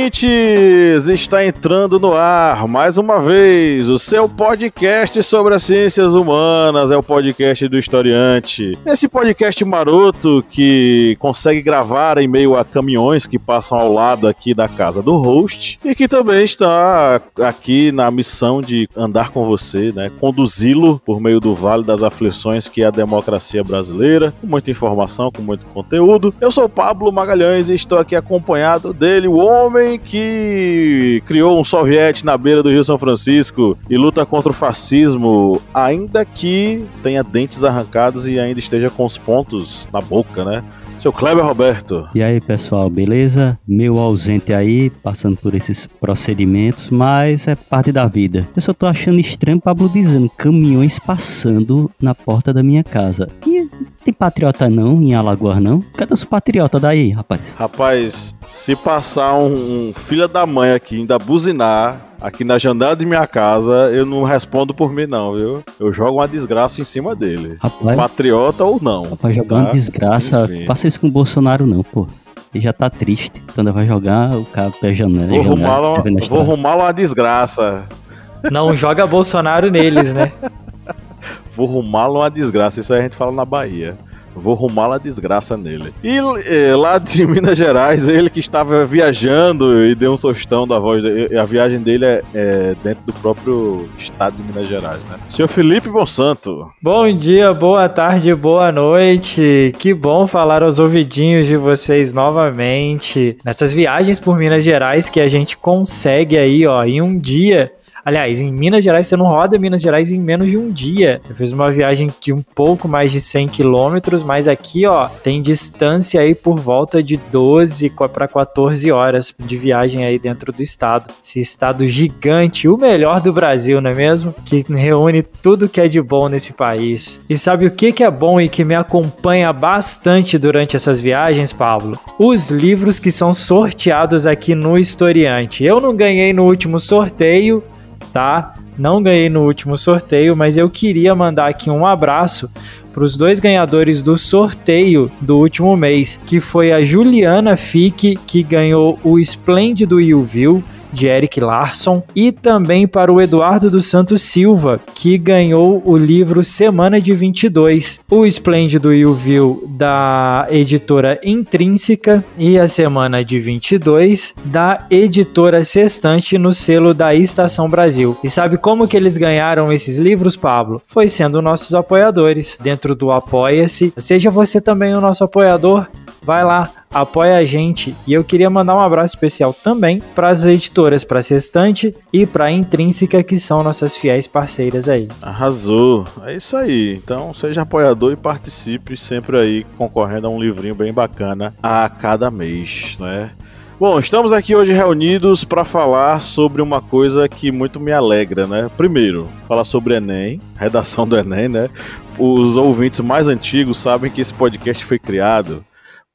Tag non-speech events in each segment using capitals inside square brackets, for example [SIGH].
Ouvintes! Está entrando no ar mais uma vez o seu podcast sobre as ciências humanas, é o podcast do historiante. Esse podcast maroto que consegue gravar em meio a caminhões que passam ao lado aqui da casa do host e que também está aqui na missão de andar com você, né? Conduzi-lo por meio do Vale das Aflições que é a democracia brasileira, com muita informação, com muito conteúdo. Eu sou Pablo Magalhães e estou aqui acompanhado dele, o homem que criou um soviete na beira do Rio São Francisco e luta contra o fascismo, ainda que tenha dentes arrancados e ainda esteja com os pontos na boca, né? Seu Kleber Roberto. E aí, pessoal, beleza? Meu ausente aí, passando por esses procedimentos, mas é parte da vida. Eu só tô achando estranho Pablo dizendo caminhões passando na porta da minha casa. E tem patriota não em Alagoas não? Cadê os patriotas daí, rapaz? Rapaz, se passar um, um filho da mãe aqui ainda buzinar, aqui na janela de minha casa, eu não respondo por mim, não, viu? Eu jogo uma desgraça em cima dele. Rapaz, Patriota ou não. Rapaz, jogar tá? uma desgraça. Enfim. Faça isso com o Bolsonaro, não, pô. Ele já tá triste. Então vai jogar o cara pé janela. Vou arrumar uma, vou arrumar uma desgraça. Não joga Bolsonaro neles, né? [LAUGHS] vou arrumá-lo uma desgraça. Isso aí a gente fala na Bahia. Vou rumar a desgraça nele. E eh, lá de [LAUGHS] Minas Gerais, ele que estava viajando e deu um tostão da voz. Dele. A viagem dele é, é, dentro do próprio estado de Minas Gerais, né? Senhor Felipe Monsanto. Bom dia, boa tarde, boa noite. Que bom falar aos ouvidinhos de vocês novamente. Nessas viagens por Minas Gerais que a gente consegue aí, ó, em um dia Aliás, em Minas Gerais, você não roda Minas Gerais em menos de um dia. Eu fiz uma viagem de um pouco mais de 100 quilômetros, mas aqui, ó, tem distância aí por volta de 12 para 14 horas de viagem aí dentro do estado. Esse estado gigante, o melhor do Brasil, não é mesmo? Que reúne tudo que é de bom nesse país. E sabe o que, que é bom e que me acompanha bastante durante essas viagens, Pablo? Os livros que são sorteados aqui no Historiante. Eu não ganhei no último sorteio, tá? Não ganhei no último sorteio, mas eu queria mandar aqui um abraço para os dois ganhadores do sorteio do último mês, que foi a Juliana Fique, que ganhou o Esplêndido Ilville de Eric Larson, e também para o Eduardo dos Santos Silva, que ganhou o livro Semana de 22, o Esplêndido e da editora Intrínseca e a Semana de 22 da editora Sextante no selo da Estação Brasil. E sabe como que eles ganharam esses livros, Pablo? Foi sendo nossos apoiadores. Dentro do Apoia-se, seja você também o nosso apoiador, vai lá, apoia a gente. E eu queria mandar um abraço especial também para as editoras, para Sextante e para Intrínseca, que são nossas fiéis parceiras aí. Arrasou. É isso aí. Então, seja apoiador e participe sempre aí concorrendo a um livrinho bem bacana a cada mês, né? Bom, estamos aqui hoje reunidos para falar sobre uma coisa que muito me alegra, né? Primeiro, falar sobre Enem, redação do Enem, né? Os ouvintes mais antigos sabem que esse podcast foi criado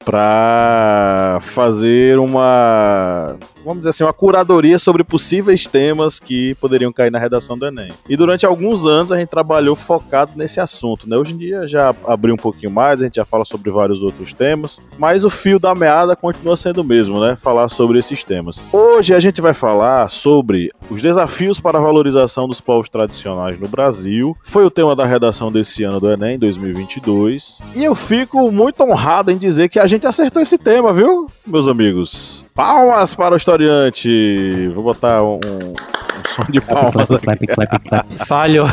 para fazer uma vamos dizer assim, uma curadoria sobre possíveis temas que poderiam cair na redação do Enem. E durante alguns anos a gente trabalhou focado nesse assunto, né? Hoje em dia já abriu um pouquinho mais, a gente já fala sobre vários outros temas, mas o fio da meada continua sendo o mesmo, né? Falar sobre esses temas. Hoje a gente vai falar sobre os desafios para a valorização dos povos tradicionais no Brasil. Foi o tema da redação desse ano do Enem 2022. E eu fico muito honrado em dizer que a gente acertou esse tema, viu, meus amigos? Palmas para o historiante. Vou botar um, um som de palmas. Clap, clap, clap, [LAUGHS] Falhou.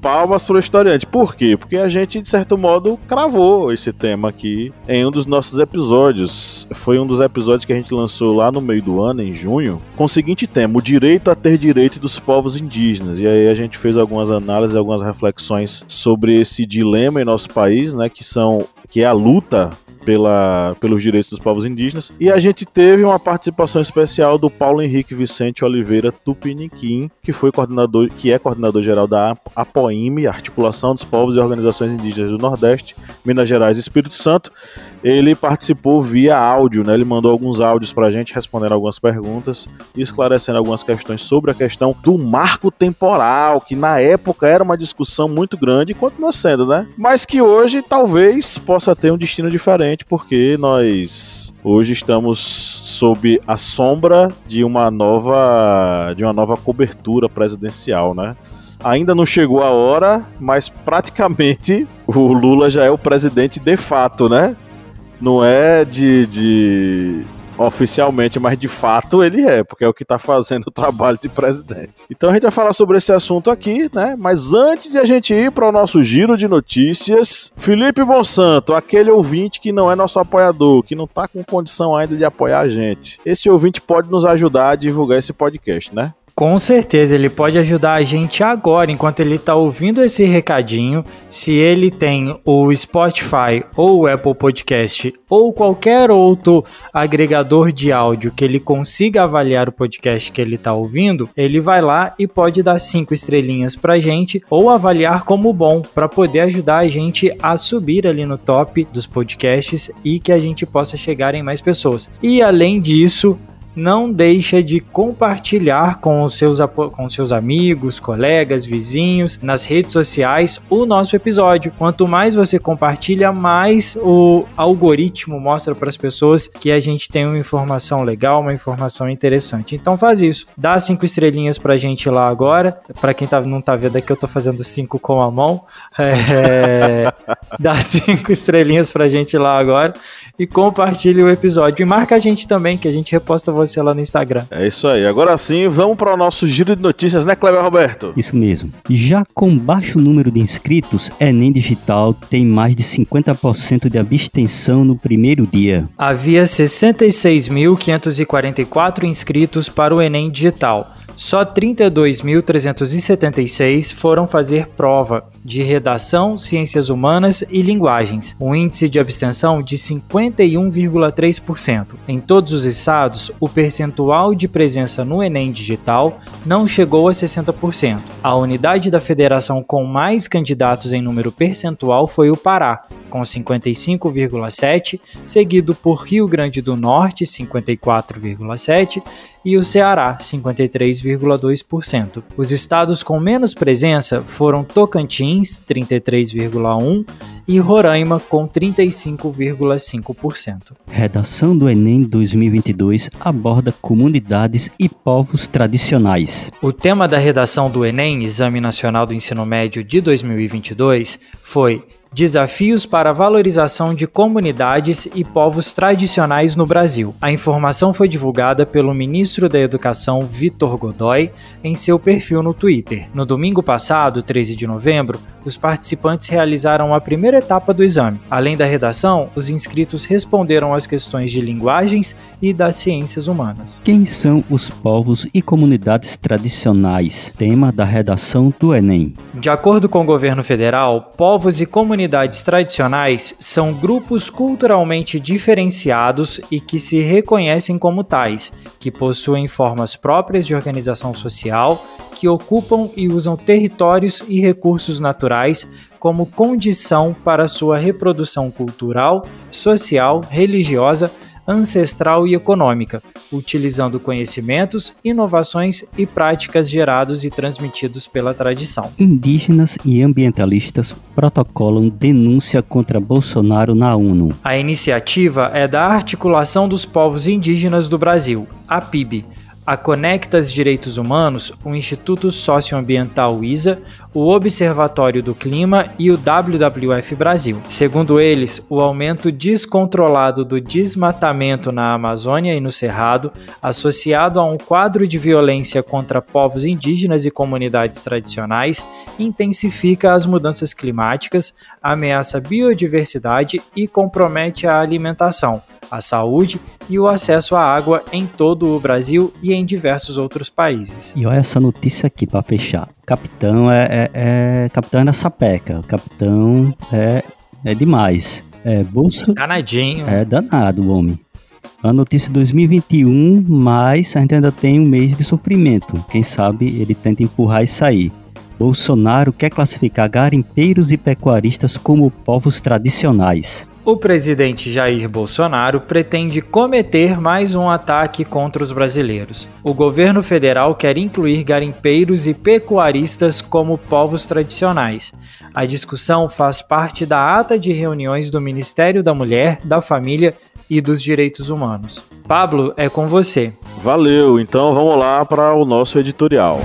palmas para o historiante. Por quê? Porque a gente, de certo modo, cravou esse tema aqui em um dos nossos episódios. Foi um dos episódios que a gente lançou lá no meio do ano, em junho, com o seguinte tema: o direito a ter direito dos povos indígenas. E aí a gente fez algumas análises, algumas reflexões sobre esse dilema em nosso país, né? Que são que é a luta pela, pelos direitos dos povos indígenas. E a gente teve uma participação especial do Paulo Henrique Vicente Oliveira Tupiniquim, que foi coordenador, que é coordenador geral da APOIME, Articulação dos Povos e Organizações Indígenas do Nordeste, Minas Gerais e Espírito Santo. Ele participou via áudio, né? Ele mandou alguns áudios pra gente respondendo algumas perguntas e esclarecendo algumas questões sobre a questão do marco temporal, que na época era uma discussão muito grande e continua sendo, né? Mas que hoje talvez possa ter um destino diferente, porque nós hoje estamos sob a sombra de uma nova de uma nova cobertura presidencial, né? Ainda não chegou a hora, mas praticamente o Lula já é o presidente de fato, né? Não é de, de oficialmente, mas de fato ele é, porque é o que está fazendo o trabalho de presidente. Então a gente vai falar sobre esse assunto aqui, né? Mas antes de a gente ir para o nosso giro de notícias, Felipe Monsanto, aquele ouvinte que não é nosso apoiador, que não está com condição ainda de apoiar a gente, esse ouvinte pode nos ajudar a divulgar esse podcast, né? Com certeza, ele pode ajudar a gente agora, enquanto ele está ouvindo esse recadinho. Se ele tem o Spotify ou o Apple Podcast ou qualquer outro agregador de áudio que ele consiga avaliar o podcast que ele está ouvindo, ele vai lá e pode dar cinco estrelinhas para gente ou avaliar como bom para poder ajudar a gente a subir ali no top dos podcasts e que a gente possa chegar em mais pessoas. E além disso, não deixa de compartilhar com os seus, com seus amigos, colegas, vizinhos, nas redes sociais o nosso episódio. Quanto mais você compartilha, mais o algoritmo mostra para as pessoas que a gente tem uma informação legal, uma informação interessante. Então faz isso. Dá cinco estrelinhas pra gente lá agora. Para quem tá, não tá vendo aqui, eu tô fazendo cinco com a mão. É, [LAUGHS] dá cinco estrelinhas pra gente lá agora e compartilhe o episódio. E marca a gente também, que a gente reposta lá no Instagram. É isso aí. Agora sim, vamos para o nosso giro de notícias, né, Cleber Roberto? Isso mesmo. Já com baixo número de inscritos, Enem Digital tem mais de 50% de abstenção no primeiro dia. Havia 66.544 inscritos para o Enem Digital. Só 32.376 foram fazer prova de redação, ciências humanas e linguagens, um índice de abstenção de 51,3%. Em todos os estados, o percentual de presença no Enem digital não chegou a 60%. A unidade da federação com mais candidatos em número percentual foi o Pará, com 55,7%, seguido por Rio Grande do Norte, 54,7%, e o Ceará, 53,2%. Os estados com menos presença foram Tocantins, 33,1%, e Roraima, com 35,5%. Redação do Enem 2022 aborda comunidades e povos tradicionais. O tema da redação do Enem, Exame Nacional do Ensino Médio de 2022, foi Desafios para a valorização de comunidades e povos tradicionais no Brasil. A informação foi divulgada pelo ministro da Educação, Vitor Godoy, em seu perfil no Twitter. No domingo passado, 13 de novembro, os participantes realizaram a primeira etapa do exame. Além da redação, os inscritos responderam às questões de linguagens e das ciências humanas. Quem são os povos e comunidades tradicionais? Tema da redação do Enem. De acordo com o governo federal, povos e comunidades tradicionais são grupos culturalmente diferenciados e que se reconhecem como tais, que possuem formas próprias de organização social, que ocupam e usam territórios e recursos naturais como condição para sua reprodução cultural, social, religiosa, ancestral e econômica, utilizando conhecimentos, inovações e práticas gerados e transmitidos pela tradição. Indígenas e ambientalistas protocolam denúncia contra Bolsonaro na ONU. A iniciativa é da Articulação dos Povos Indígenas do Brasil, a PIB a Conectas Direitos Humanos, o Instituto Socioambiental ISA, o Observatório do Clima e o WWF Brasil. Segundo eles, o aumento descontrolado do desmatamento na Amazônia e no Cerrado, associado a um quadro de violência contra povos indígenas e comunidades tradicionais, intensifica as mudanças climáticas, ameaça a biodiversidade e compromete a alimentação a saúde e o acesso à água em todo o Brasil e em diversos outros países. E olha essa notícia aqui para fechar. Capitão é, é, é, capitão é na sapeca. Capitão é é demais. É, Bolso... Danadinho. É danado o homem. A notícia 2021, mas a gente ainda tem um mês de sofrimento. Quem sabe ele tenta empurrar isso aí. Bolsonaro quer classificar garimpeiros e pecuaristas como povos tradicionais. O presidente Jair Bolsonaro pretende cometer mais um ataque contra os brasileiros. O governo federal quer incluir garimpeiros e pecuaristas como povos tradicionais. A discussão faz parte da ata de reuniões do Ministério da Mulher, da Família e dos Direitos Humanos. Pablo, é com você. Valeu, então vamos lá para o nosso editorial.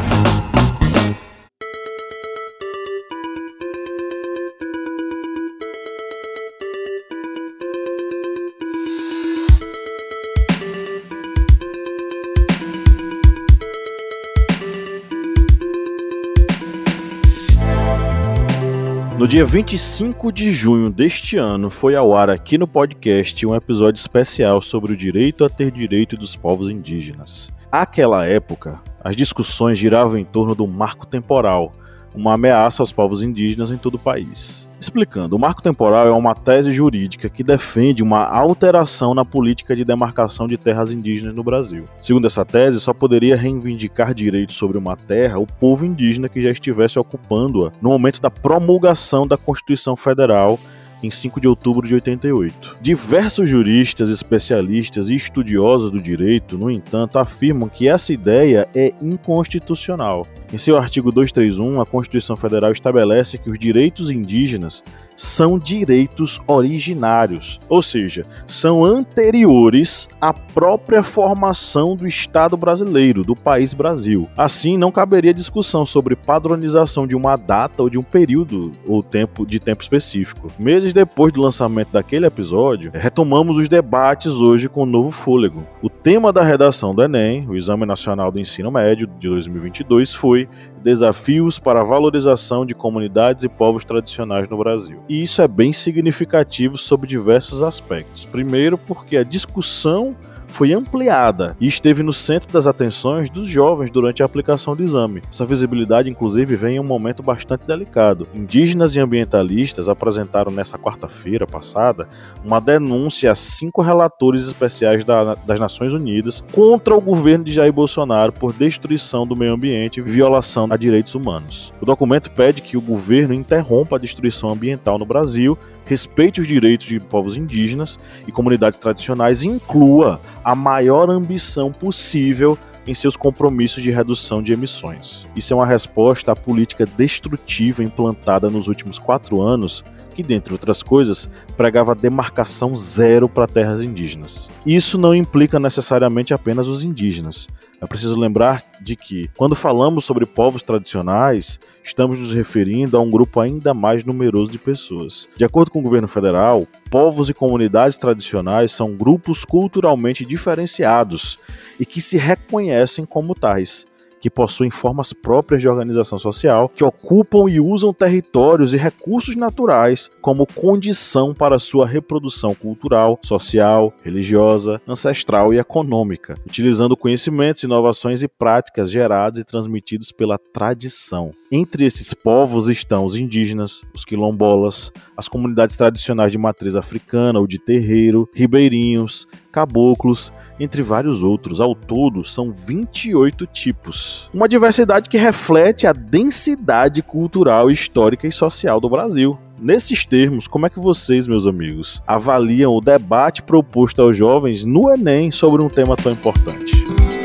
No dia 25 de junho deste ano, foi ao ar aqui no podcast um episódio especial sobre o direito a ter direito dos povos indígenas. Aquela época, as discussões giravam em torno do marco temporal, uma ameaça aos povos indígenas em todo o país. Explicando, o marco temporal é uma tese jurídica que defende uma alteração na política de demarcação de terras indígenas no Brasil. Segundo essa tese, só poderia reivindicar direitos sobre uma terra o povo indígena que já estivesse ocupando-a no momento da promulgação da Constituição Federal em 5 de outubro de 88. Diversos juristas, especialistas e estudiosos do direito, no entanto, afirmam que essa ideia é inconstitucional. Em seu artigo 231, a Constituição Federal estabelece que os direitos indígenas são direitos originários, ou seja, são anteriores à própria formação do Estado brasileiro, do país Brasil. Assim, não caberia discussão sobre padronização de uma data ou de um período ou tempo de tempo específico. Meses depois do lançamento daquele episódio, retomamos os debates hoje com um novo fôlego. O tema da redação do Enem, o Exame Nacional do Ensino Médio de 2022, foi desafios para a valorização de comunidades e povos tradicionais no Brasil. E isso é bem significativo sob diversos aspectos. Primeiro, porque a discussão foi ampliada e esteve no centro das atenções dos jovens durante a aplicação do exame. Essa visibilidade, inclusive, vem em um momento bastante delicado. Indígenas e ambientalistas apresentaram nessa quarta-feira passada uma denúncia a cinco relatores especiais da, das Nações Unidas contra o governo de Jair Bolsonaro por destruição do meio ambiente e violação a direitos humanos. O documento pede que o governo interrompa a destruição ambiental no Brasil respeite os direitos de povos indígenas e comunidades tradicionais e inclua a maior ambição possível em seus compromissos de redução de emissões. Isso é uma resposta à política destrutiva implantada nos últimos quatro anos, que, dentre outras coisas, pregava demarcação zero para terras indígenas. Isso não implica necessariamente apenas os indígenas. É preciso lembrar de que, quando falamos sobre povos tradicionais, estamos nos referindo a um grupo ainda mais numeroso de pessoas. De acordo com o governo federal, povos e comunidades tradicionais são grupos culturalmente diferenciados e que se reconhecem como tais que possuem formas próprias de organização social, que ocupam e usam territórios e recursos naturais como condição para sua reprodução cultural, social, religiosa, ancestral e econômica, utilizando conhecimentos, inovações e práticas gerados e transmitidos pela tradição. Entre esses povos estão os indígenas, os quilombolas, as comunidades tradicionais de matriz africana ou de terreiro, ribeirinhos, caboclos entre vários outros. Ao todo, são 28 tipos. Uma diversidade que reflete a densidade cultural, histórica e social do Brasil. Nesses termos, como é que vocês, meus amigos, avaliam o debate proposto aos jovens no Enem sobre um tema tão importante?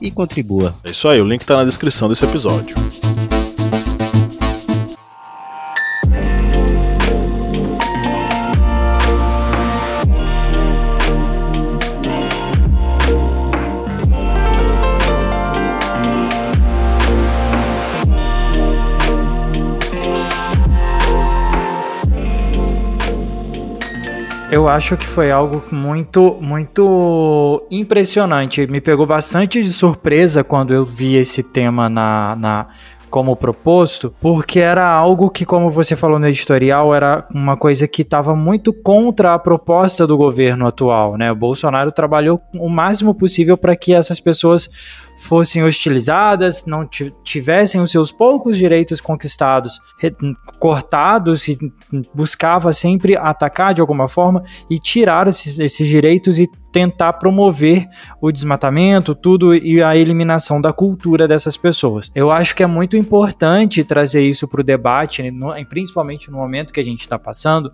e contribua. É isso aí, o link está na descrição desse episódio. Eu acho que foi algo muito, muito impressionante. Me pegou bastante de surpresa quando eu vi esse tema na, na como proposto, porque era algo que, como você falou no editorial, era uma coisa que estava muito contra a proposta do governo atual, né? O Bolsonaro trabalhou o máximo possível para que essas pessoas fossem hostilizadas, não tivessem os seus poucos direitos conquistados cortados e buscava sempre atacar de alguma forma e tirar esses, esses direitos e tentar promover o desmatamento, tudo e a eliminação da cultura dessas pessoas. Eu acho que é muito importante trazer isso para o debate, principalmente no momento que a gente está passando,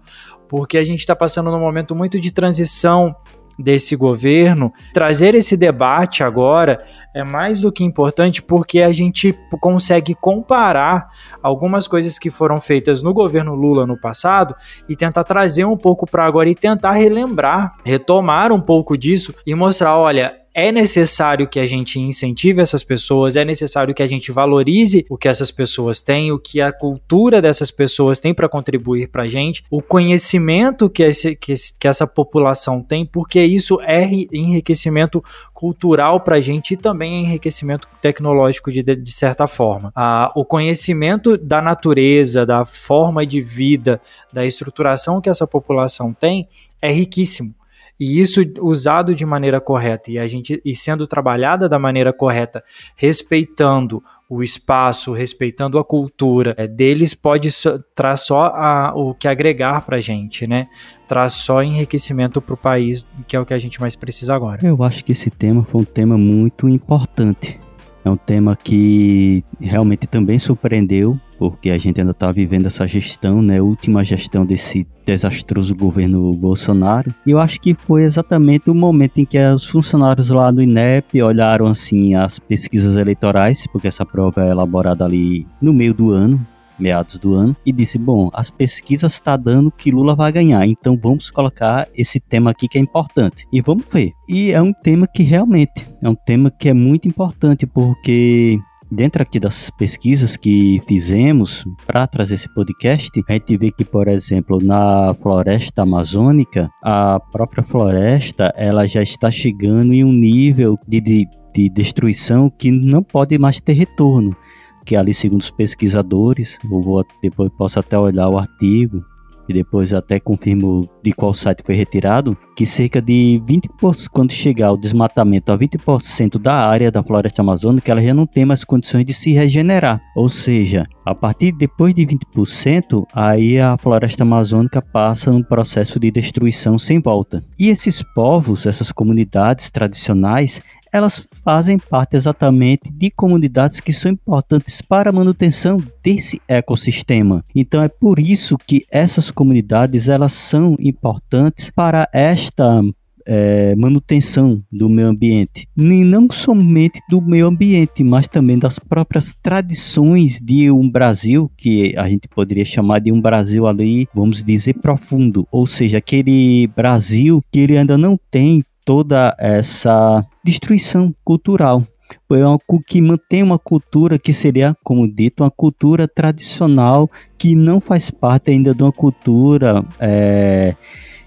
porque a gente está passando num momento muito de transição desse governo, trazer esse debate agora é mais do que importante porque a gente consegue comparar algumas coisas que foram feitas no governo Lula no passado e tentar trazer um pouco para agora e tentar relembrar, retomar um pouco disso e mostrar, olha, é necessário que a gente incentive essas pessoas, é necessário que a gente valorize o que essas pessoas têm, o que a cultura dessas pessoas tem para contribuir para a gente, o conhecimento que, esse, que, que essa população tem, porque isso é enriquecimento cultural para a gente e também enriquecimento tecnológico de, de certa forma. Ah, o conhecimento da natureza, da forma de vida, da estruturação que essa população tem é riquíssimo. E isso usado de maneira correta e a gente e sendo trabalhada da maneira correta, respeitando o espaço, respeitando a cultura é, deles, pode so, traz só a, o que agregar para a gente, né? Traz só enriquecimento para o país, que é o que a gente mais precisa agora. Eu acho que esse tema foi um tema muito importante. É um tema que realmente também surpreendeu porque a gente ainda está vivendo essa gestão, né, última gestão desse desastroso governo Bolsonaro. E eu acho que foi exatamente o momento em que os funcionários lá do INEP olharam assim as pesquisas eleitorais, porque essa prova é elaborada ali no meio do ano, meados do ano, e disse: Bom, as pesquisas estão tá dando que Lula vai ganhar, então vamos colocar esse tema aqui que é importante. E vamos ver. E é um tema que realmente é um tema que é muito importante, porque Dentro aqui das pesquisas que fizemos para trazer esse podcast, a gente vê que, por exemplo, na floresta amazônica, a própria floresta ela já está chegando em um nível de, de, de destruição que não pode mais ter retorno. Que ali, segundo os pesquisadores, eu vou, depois posso até olhar o artigo, e depois até confirmo de qual site foi retirado, que cerca de 20%, quando chegar o desmatamento a 20% da área da floresta amazônica, ela já não tem mais condições de se regenerar. Ou seja, a partir depois de 20%, aí a floresta amazônica passa num processo de destruição sem volta. E esses povos, essas comunidades tradicionais, elas fazem parte exatamente de comunidades que são importantes para a manutenção desse ecossistema. Então é por isso que essas comunidades elas são importantes para esta é, manutenção do meio ambiente. E não somente do meio ambiente, mas também das próprias tradições de um Brasil, que a gente poderia chamar de um Brasil ali, vamos dizer, profundo. Ou seja, aquele Brasil que ele ainda não tem toda essa destruição cultural. É uma, que mantém uma cultura que seria, como dito, uma cultura tradicional que não faz parte ainda de uma cultura é,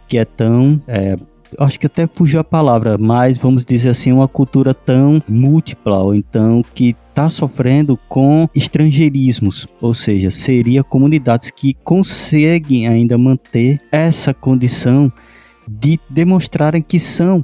que é tão. É, acho que até fugiu a palavra, mas vamos dizer assim, uma cultura tão múltipla, ou então que está sofrendo com estrangeirismos, ou seja, seria comunidades que conseguem ainda manter essa condição de demonstrarem que são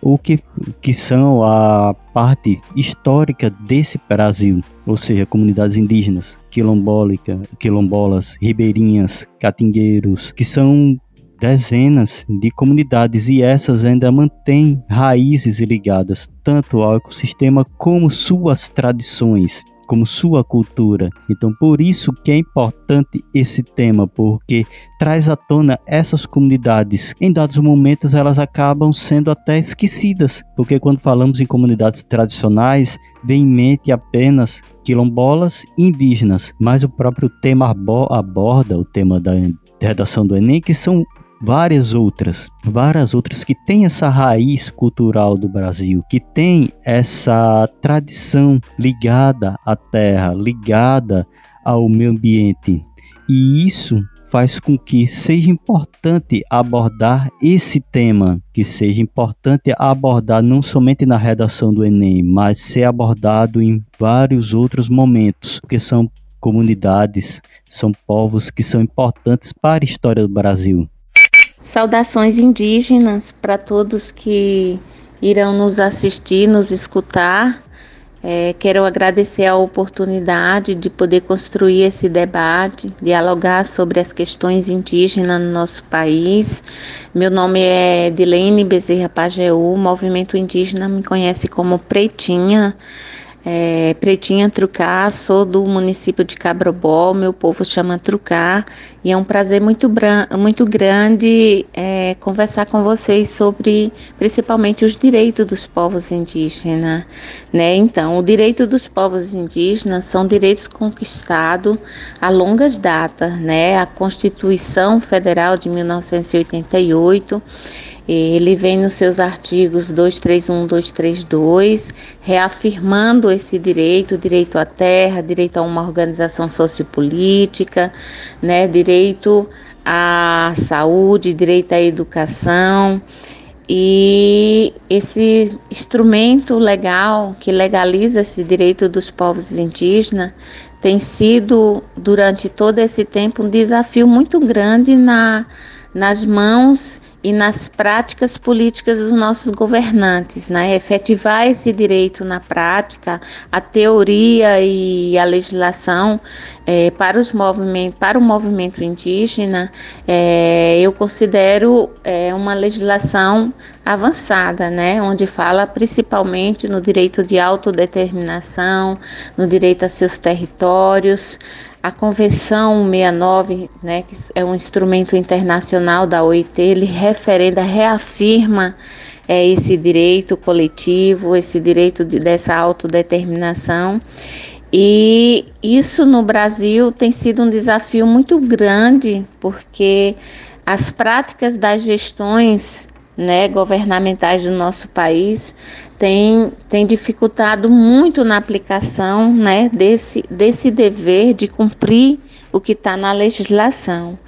o que, que são a parte histórica desse Brasil, ou seja, comunidades indígenas, quilombólica, quilombolas, ribeirinhas, catingueiros, que são dezenas de comunidades e essas ainda mantêm raízes ligadas tanto ao ecossistema como suas tradições como sua cultura. Então, por isso que é importante esse tema, porque traz à tona essas comunidades. Em dados momentos, elas acabam sendo até esquecidas, porque quando falamos em comunidades tradicionais, vem em mente apenas quilombolas e indígenas, mas o próprio tema aborda o tema da redação do Enem, que são várias outras, várias outras que têm essa raiz cultural do Brasil, que tem essa tradição ligada à terra, ligada ao meio ambiente. E isso faz com que seja importante abordar esse tema, que seja importante abordar não somente na redação do Enem, mas ser abordado em vários outros momentos, porque são comunidades, são povos que são importantes para a história do Brasil. Saudações indígenas para todos que irão nos assistir, nos escutar. É, quero agradecer a oportunidade de poder construir esse debate, dialogar sobre as questões indígenas no nosso país. Meu nome é Dilene Bezerra Pajeú, o movimento indígena me conhece como Pretinha é, Pretinha Trucar, sou do município de Cabrobó, meu povo chama Trucar, e é um prazer muito, muito grande é, conversar com vocês sobre principalmente os direitos dos povos indígenas. Né? Então, o direito dos povos indígenas são direitos conquistados a longas datas, né? a Constituição Federal de 1988 ele vem nos seus artigos 231, 232, reafirmando esse direito, direito à terra, direito a uma organização sociopolítica, né, direito à saúde, direito à educação. E esse instrumento legal que legaliza esse direito dos povos indígenas tem sido, durante todo esse tempo, um desafio muito grande na, nas mãos e nas práticas políticas dos nossos governantes, né? efetivar esse direito na prática, a teoria e a legislação é, para os movimentos, para o movimento indígena, é, eu considero é, uma legislação avançada, né? onde fala principalmente no direito de autodeterminação, no direito a seus territórios, a Convenção 69, né, que é um instrumento internacional da OIT, ele referenda, reafirma é, esse direito coletivo, esse direito de, dessa autodeterminação. E isso no Brasil tem sido um desafio muito grande, porque as práticas das gestões né, governamentais do nosso país tem, tem dificultado muito na aplicação né, desse, desse dever de cumprir o que está na legislação.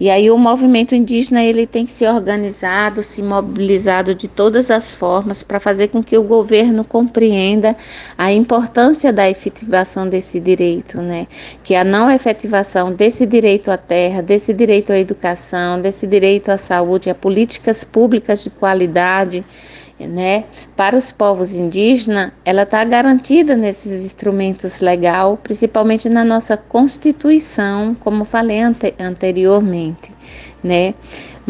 E aí o movimento indígena ele tem que ser organizado, se mobilizado de todas as formas para fazer com que o governo compreenda a importância da efetivação desse direito, né? Que a não efetivação desse direito à terra, desse direito à educação, desse direito à saúde, a políticas públicas de qualidade né, para os povos indígenas, ela está garantida nesses instrumentos legais, principalmente na nossa Constituição, como falei ante anteriormente, né?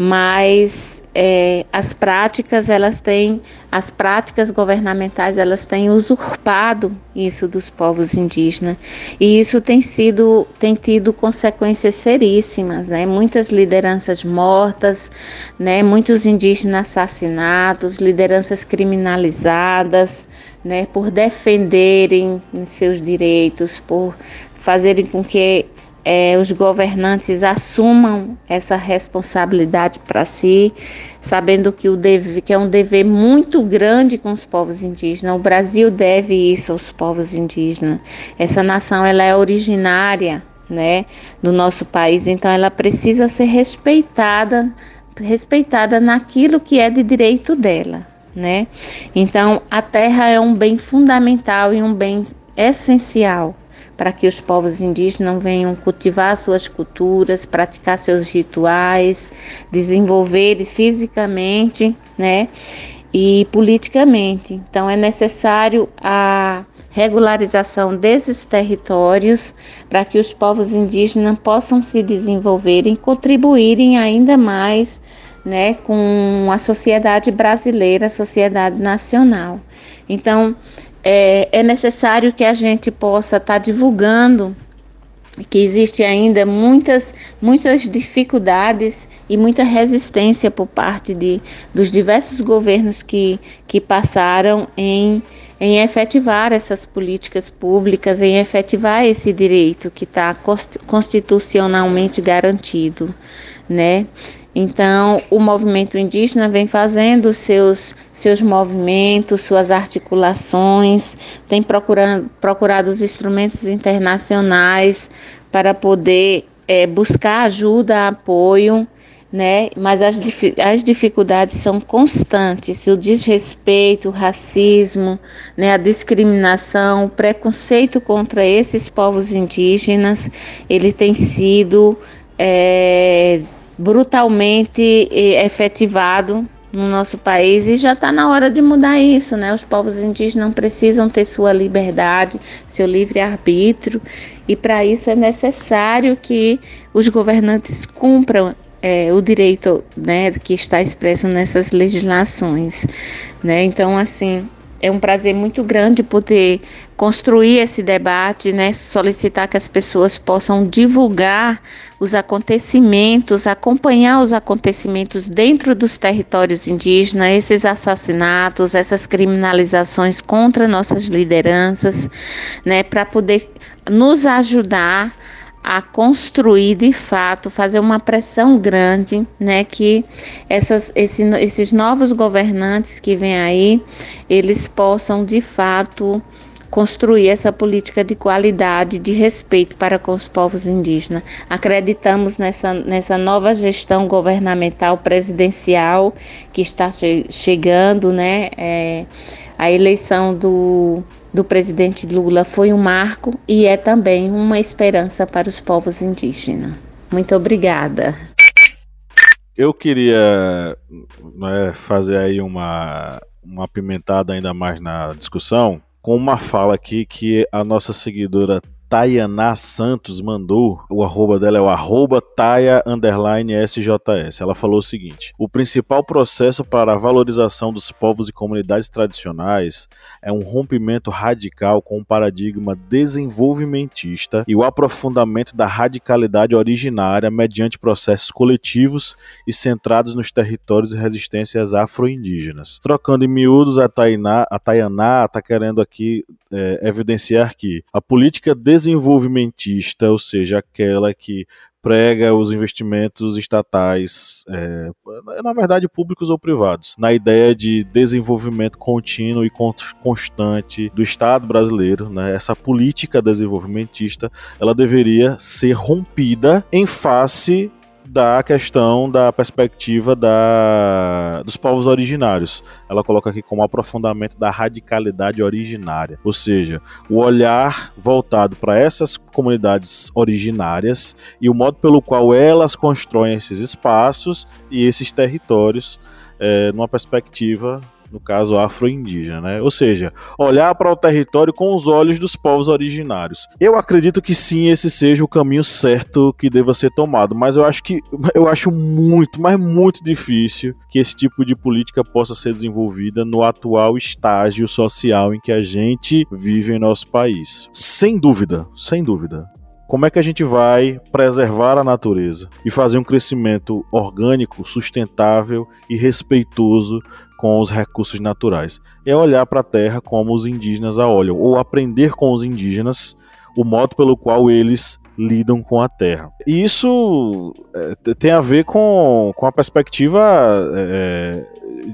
mas é, as práticas elas têm as práticas governamentais elas têm usurpado isso dos povos indígenas e isso tem sido tem tido consequências seríssimas né? Muitas lideranças mortas né? Muitos indígenas assassinados lideranças criminalizadas né por defenderem seus direitos por fazerem com que é, os governantes assumam essa responsabilidade para si, sabendo que, o deve, que é um dever muito grande com os povos indígenas. O Brasil deve isso aos povos indígenas. Essa nação ela é originária né, do nosso país, então ela precisa ser respeitada, respeitada naquilo que é de direito dela. Né? Então, a terra é um bem fundamental e um bem essencial para que os povos indígenas venham cultivar suas culturas, praticar seus rituais, desenvolver fisicamente, né? e politicamente. Então é necessário a regularização desses territórios para que os povos indígenas possam se desenvolver e contribuírem ainda mais né, com a sociedade brasileira, a sociedade nacional. Então, é, é necessário que a gente possa estar tá divulgando que existe ainda muitas, muitas dificuldades e muita resistência por parte de, dos diversos governos que, que passaram em, em efetivar essas políticas públicas, em efetivar esse direito que está constitucionalmente garantido, né? Então, o movimento indígena vem fazendo seus, seus movimentos, suas articulações, tem procurando, procurado os instrumentos internacionais para poder é, buscar ajuda, apoio, né? Mas as, as dificuldades são constantes, o desrespeito, o racismo, né? a discriminação, o preconceito contra esses povos indígenas, ele tem sido é, brutalmente efetivado no nosso país e já está na hora de mudar isso, né? Os povos indígenas precisam ter sua liberdade, seu livre arbítrio e para isso é necessário que os governantes cumpram é, o direito, né, que está expresso nessas legislações, né? Então, assim, é um prazer muito grande poder construir esse debate, né, solicitar que as pessoas possam divulgar os acontecimentos, acompanhar os acontecimentos dentro dos territórios indígenas, esses assassinatos, essas criminalizações contra nossas lideranças, né, para poder nos ajudar a construir de fato, fazer uma pressão grande, né, que essas, esse, esses novos governantes que vêm aí, eles possam de fato construir essa política de qualidade, de respeito para com os povos indígenas. Acreditamos nessa, nessa nova gestão governamental presidencial que está che chegando, né? É, a eleição do do presidente Lula foi um marco e é também uma esperança para os povos indígenas. Muito obrigada. Eu queria né, fazer aí uma, uma apimentada ainda mais na discussão com uma fala aqui que a nossa seguidora Tayaná Santos mandou, o arroba dela é o arroba Taya SJS. Ela falou o seguinte: o principal processo para a valorização dos povos e comunidades tradicionais é um rompimento radical com o paradigma desenvolvimentista e o aprofundamento da radicalidade originária mediante processos coletivos e centrados nos territórios e resistências afro-indígenas. Trocando em miúdos, a, Tayaná está querendo aqui é, evidenciar que a política desenvolvimentista, ou seja, aquela que prega os investimentos estatais, é, na verdade públicos ou privados, na ideia de desenvolvimento contínuo e constante do Estado brasileiro, né? Essa política desenvolvimentista, ela deveria ser rompida em face da questão da perspectiva da, dos povos originários. Ela coloca aqui como aprofundamento da radicalidade originária, ou seja, o olhar voltado para essas comunidades originárias e o modo pelo qual elas constroem esses espaços e esses territórios é, numa perspectiva no caso afro-indígena, né? Ou seja, olhar para o território com os olhos dos povos originários. Eu acredito que sim, esse seja o caminho certo que deva ser tomado, mas eu acho que [LAUGHS] eu acho muito, mas muito difícil que esse tipo de política possa ser desenvolvida no atual estágio social em que a gente vive em nosso país. Sem dúvida, sem dúvida como é que a gente vai preservar a natureza e fazer um crescimento orgânico, sustentável e respeitoso com os recursos naturais. É olhar para a terra como os indígenas a olham, ou aprender com os indígenas o modo pelo qual eles lidam com a terra. E isso é, tem a ver com, com a perspectiva é,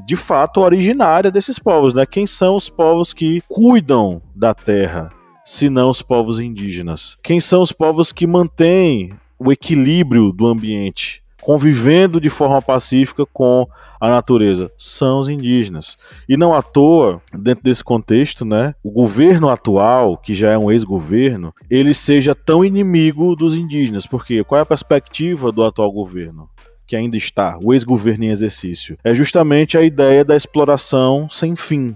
de fato originária desses povos, né? Quem são os povos que cuidam da terra, se não os povos indígenas? Quem são os povos que mantêm o equilíbrio do ambiente? convivendo de forma pacífica com a natureza são os indígenas. E não à toa, dentro desse contexto, né, o governo atual, que já é um ex-governo, ele seja tão inimigo dos indígenas. Porque qual é a perspectiva do atual governo? que ainda está, o ex-governo em exercício, é justamente a ideia da exploração sem fim.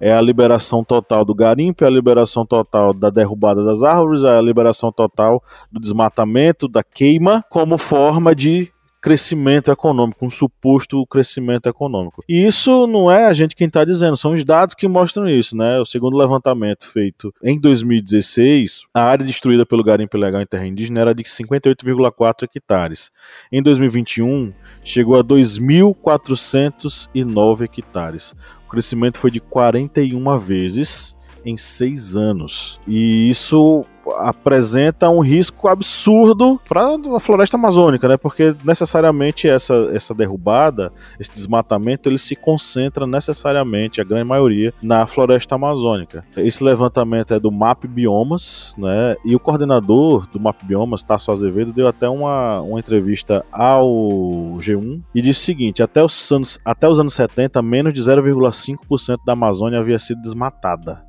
É a liberação total do garimpo, é a liberação total da derrubada das árvores, é a liberação total do desmatamento, da queima, como forma de crescimento econômico, um suposto crescimento econômico. E isso não é a gente quem está dizendo, são os dados que mostram isso, né? O segundo levantamento feito em 2016, a área destruída pelo garimpo ilegal em terra indígena era de 58,4 hectares. Em 2021, chegou a 2.409 hectares. O crescimento foi de 41 vezes em seis anos. E isso apresenta um risco absurdo para a floresta amazônica, né? Porque necessariamente essa, essa derrubada, esse desmatamento, ele se concentra necessariamente, a grande maioria, na floresta amazônica. Esse levantamento é do MAP Biomas, né? E o coordenador do MAP Biomas, Tasso Azevedo, deu até uma, uma entrevista ao G1 e disse o seguinte: até os anos, até os anos 70, menos de 0,5% da Amazônia havia sido desmatada.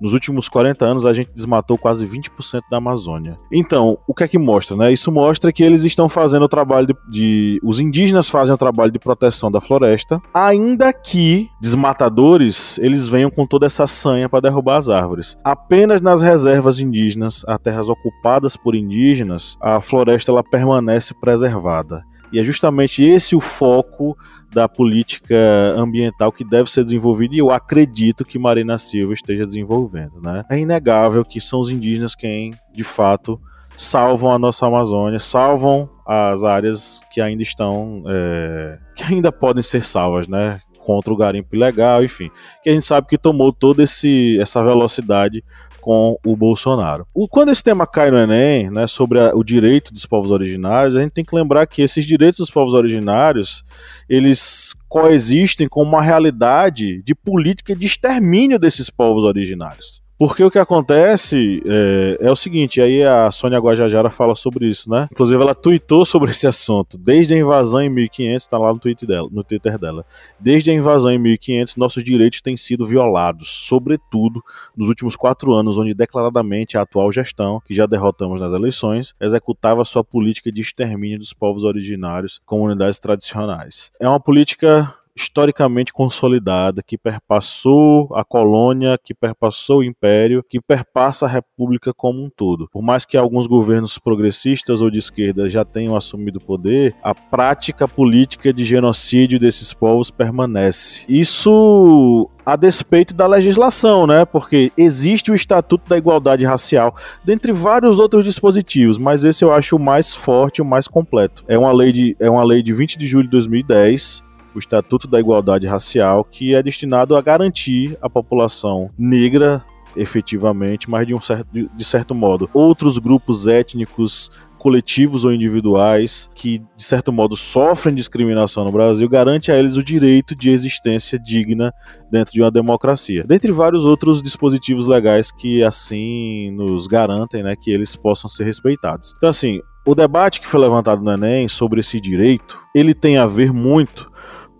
Nos últimos 40 anos, a gente desmatou quase 20% da Amazônia. Então, o que é que mostra, né? Isso mostra que eles estão fazendo o trabalho de, de. Os indígenas fazem o trabalho de proteção da floresta, ainda que desmatadores eles venham com toda essa sanha para derrubar as árvores. Apenas nas reservas indígenas, as terras ocupadas por indígenas, a floresta ela permanece preservada. E é justamente esse o foco da política ambiental que deve ser desenvolvida e eu acredito que Marina Silva esteja desenvolvendo. Né? É inegável que são os indígenas quem, de fato, salvam a nossa Amazônia, salvam as áreas que ainda estão, é, que ainda podem ser salvas, né? Contra o garimpo ilegal, enfim. Que a gente sabe que tomou toda essa velocidade com o Bolsonaro. O, quando esse tema cai no Enem, né, sobre a, o direito dos povos originários, a gente tem que lembrar que esses direitos dos povos originários, eles coexistem com uma realidade de política de extermínio desses povos originários. Porque o que acontece é, é, o seguinte, aí a Sônia Guajajara fala sobre isso, né? Inclusive ela tweetou sobre esse assunto, desde a invasão em 1500, tá lá no, tweet dela, no Twitter dela. Desde a invasão em 1500, nossos direitos têm sido violados, sobretudo nos últimos quatro anos, onde declaradamente a atual gestão, que já derrotamos nas eleições, executava sua política de extermínio dos povos originários, comunidades tradicionais. É uma política historicamente consolidada, que perpassou a colônia, que perpassou o império, que perpassa a república como um todo. Por mais que alguns governos progressistas ou de esquerda já tenham assumido o poder, a prática política de genocídio desses povos permanece. Isso a despeito da legislação, né? Porque existe o Estatuto da Igualdade Racial, dentre vários outros dispositivos, mas esse eu acho o mais forte, o mais completo. É uma lei de, é uma lei de 20 de julho de 2010 o Estatuto da Igualdade Racial, que é destinado a garantir a população negra efetivamente, mas de um certo, de certo modo, outros grupos étnicos coletivos ou individuais que, de certo modo, sofrem discriminação no Brasil, garante a eles o direito de existência digna dentro de uma democracia. Dentre vários outros dispositivos legais que, assim, nos garantem né, que eles possam ser respeitados. Então, assim, o debate que foi levantado no Enem sobre esse direito, ele tem a ver muito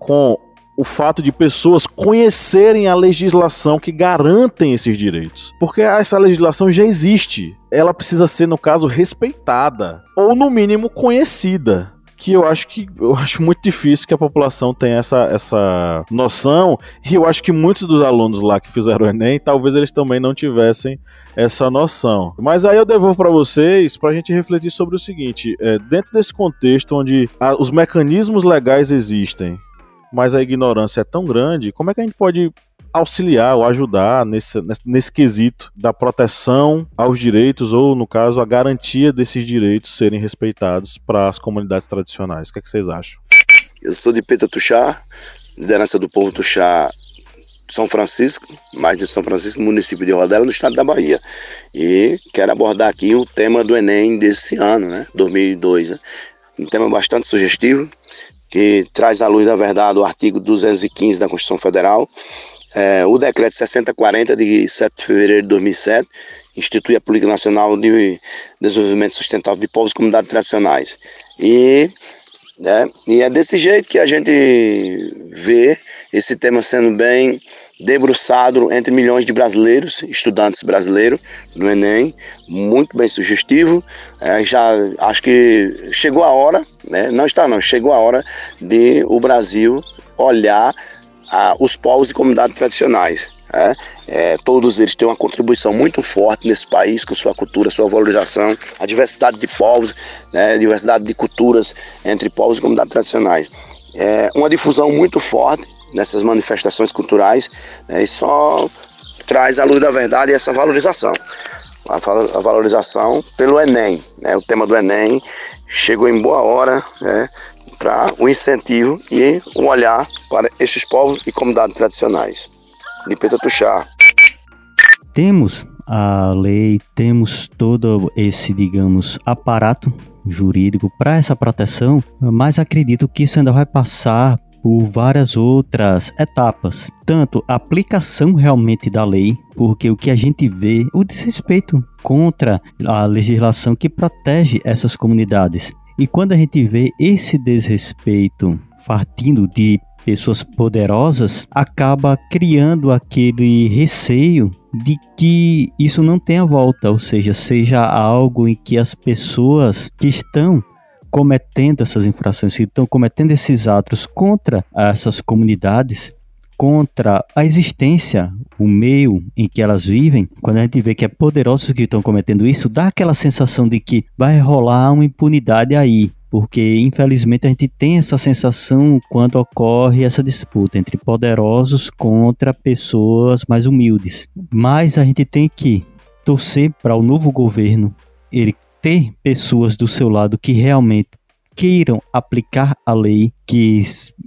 com o fato de pessoas conhecerem a legislação que garantem esses direitos. Porque essa legislação já existe. Ela precisa ser, no caso, respeitada. Ou, no mínimo, conhecida que eu acho que eu acho muito difícil que a população tenha essa, essa noção e eu acho que muitos dos alunos lá que fizeram o Enem, talvez eles também não tivessem essa noção. Mas aí eu devolvo para vocês para a gente refletir sobre o seguinte: é, dentro desse contexto onde a, os mecanismos legais existem mas a ignorância é tão grande, como é que a gente pode auxiliar ou ajudar nesse, nesse, nesse, quesito da proteção aos direitos, ou, no caso, a garantia desses direitos serem respeitados para as comunidades tradicionais? O que, é que vocês acham? Eu sou de Peta Tuxá, liderança do povo Tuxá São Francisco, mais de São Francisco, município de Rodela, no estado da Bahia. E quero abordar aqui o tema do Enem desse ano, né, 2002. Né? Um tema bastante sugestivo, que traz à luz da verdade o artigo 215 da Constituição Federal, é, o decreto 6040 de 7 de fevereiro de 2007 institui a Política Nacional de Desenvolvimento Sustentável de Povos e Comunidades Tradicionais. E, né, e é desse jeito que a gente vê esse tema sendo bem debruçado entre milhões de brasileiros, estudantes brasileiros no Enem, muito bem sugestivo. É, já acho que chegou a hora, né? não está não, chegou a hora de o Brasil olhar a, os povos e comunidades tradicionais. É, é, todos eles têm uma contribuição muito forte nesse país com sua cultura, sua valorização, a diversidade de povos, né, a diversidade de culturas entre povos e comunidades tradicionais. É uma difusão muito forte nessas manifestações culturais né, e só traz à luz da verdade essa valorização. A, valorização pelo Enem. Né, o tema do Enem chegou em boa hora né, para o incentivo e o olhar para esses povos e comunidades tradicionais. De Petatuxá. Temos a lei, temos todo esse, digamos, aparato jurídico para essa proteção, mas acredito que isso ainda vai passar por várias outras etapas. Tanto a aplicação realmente da lei, porque o que a gente vê, o desrespeito contra a legislação que protege essas comunidades. E quando a gente vê esse desrespeito partindo de pessoas poderosas, acaba criando aquele receio de que isso não tenha volta, ou seja, seja algo em que as pessoas que estão cometendo essas infrações, que estão cometendo esses atos contra essas comunidades, contra a existência, o meio em que elas vivem, quando a gente vê que é poderosos que estão cometendo isso, dá aquela sensação de que vai rolar uma impunidade aí. Porque infelizmente a gente tem essa sensação quando ocorre essa disputa entre poderosos contra pessoas mais humildes. Mas a gente tem que torcer para o novo governo ele ter pessoas do seu lado que realmente queiram aplicar a lei, que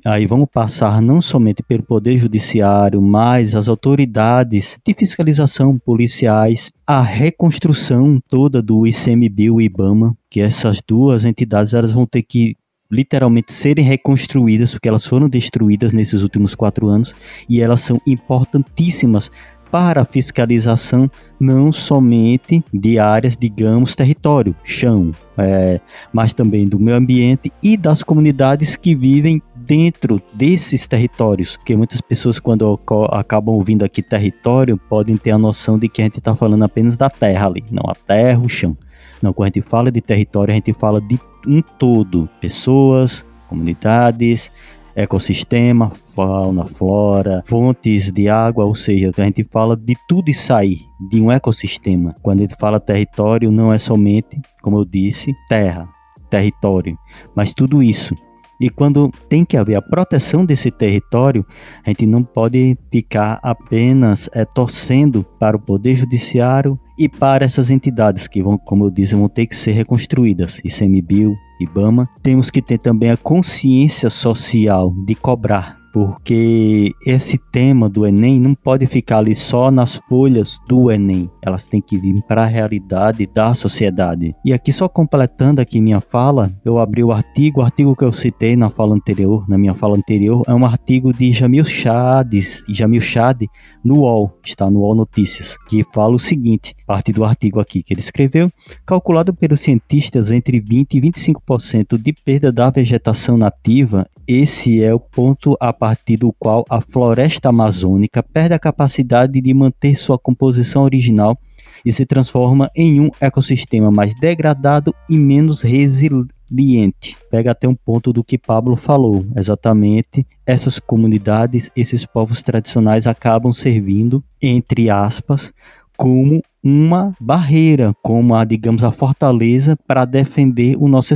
aí vamos passar não somente pelo Poder Judiciário, mas as autoridades de fiscalização policiais, a reconstrução toda do ICMBio e IBAMA, que essas duas entidades elas vão ter que literalmente serem reconstruídas, porque elas foram destruídas nesses últimos quatro anos e elas são importantíssimas para fiscalização não somente de áreas, digamos, território, chão, é, mas também do meio ambiente e das comunidades que vivem dentro desses territórios, que muitas pessoas quando acabam ouvindo aqui território podem ter a noção de que a gente está falando apenas da terra ali, não a terra, o chão. Não, quando a gente fala de território, a gente fala de um todo, pessoas, comunidades, ecossistema, fauna, flora, fontes de água, ou seja, a gente fala de tudo isso aí, de um ecossistema. Quando a gente fala território, não é somente, como eu disse, terra, território, mas tudo isso. E quando tem que haver a proteção desse território, a gente não pode ficar apenas é, torcendo para o Poder Judiciário e para essas entidades que vão, como eu disse, vão ter que ser reconstruídas, ICMBio, IBAMA. Temos que ter também a consciência social de cobrar porque esse tema do Enem não pode ficar ali só nas folhas do Enem, elas têm que vir para a realidade da sociedade. E aqui só completando aqui minha fala, eu abri o artigo, o artigo que eu citei na fala anterior, na minha fala anterior, é um artigo de Jamil Chades, Jamil Chade no UOL, está no UOL Notícias, que fala o seguinte, parte do artigo aqui que ele escreveu, calculado pelos cientistas entre 20 e 25% de perda da vegetação nativa, esse é o ponto a partir do qual a floresta amazônica perde a capacidade de manter sua composição original e se transforma em um ecossistema mais degradado e menos resiliente. Pega até um ponto do que Pablo falou, exatamente essas comunidades, esses povos tradicionais acabam servindo, entre aspas, como uma barreira, como a, digamos, a fortaleza para defender o nosso,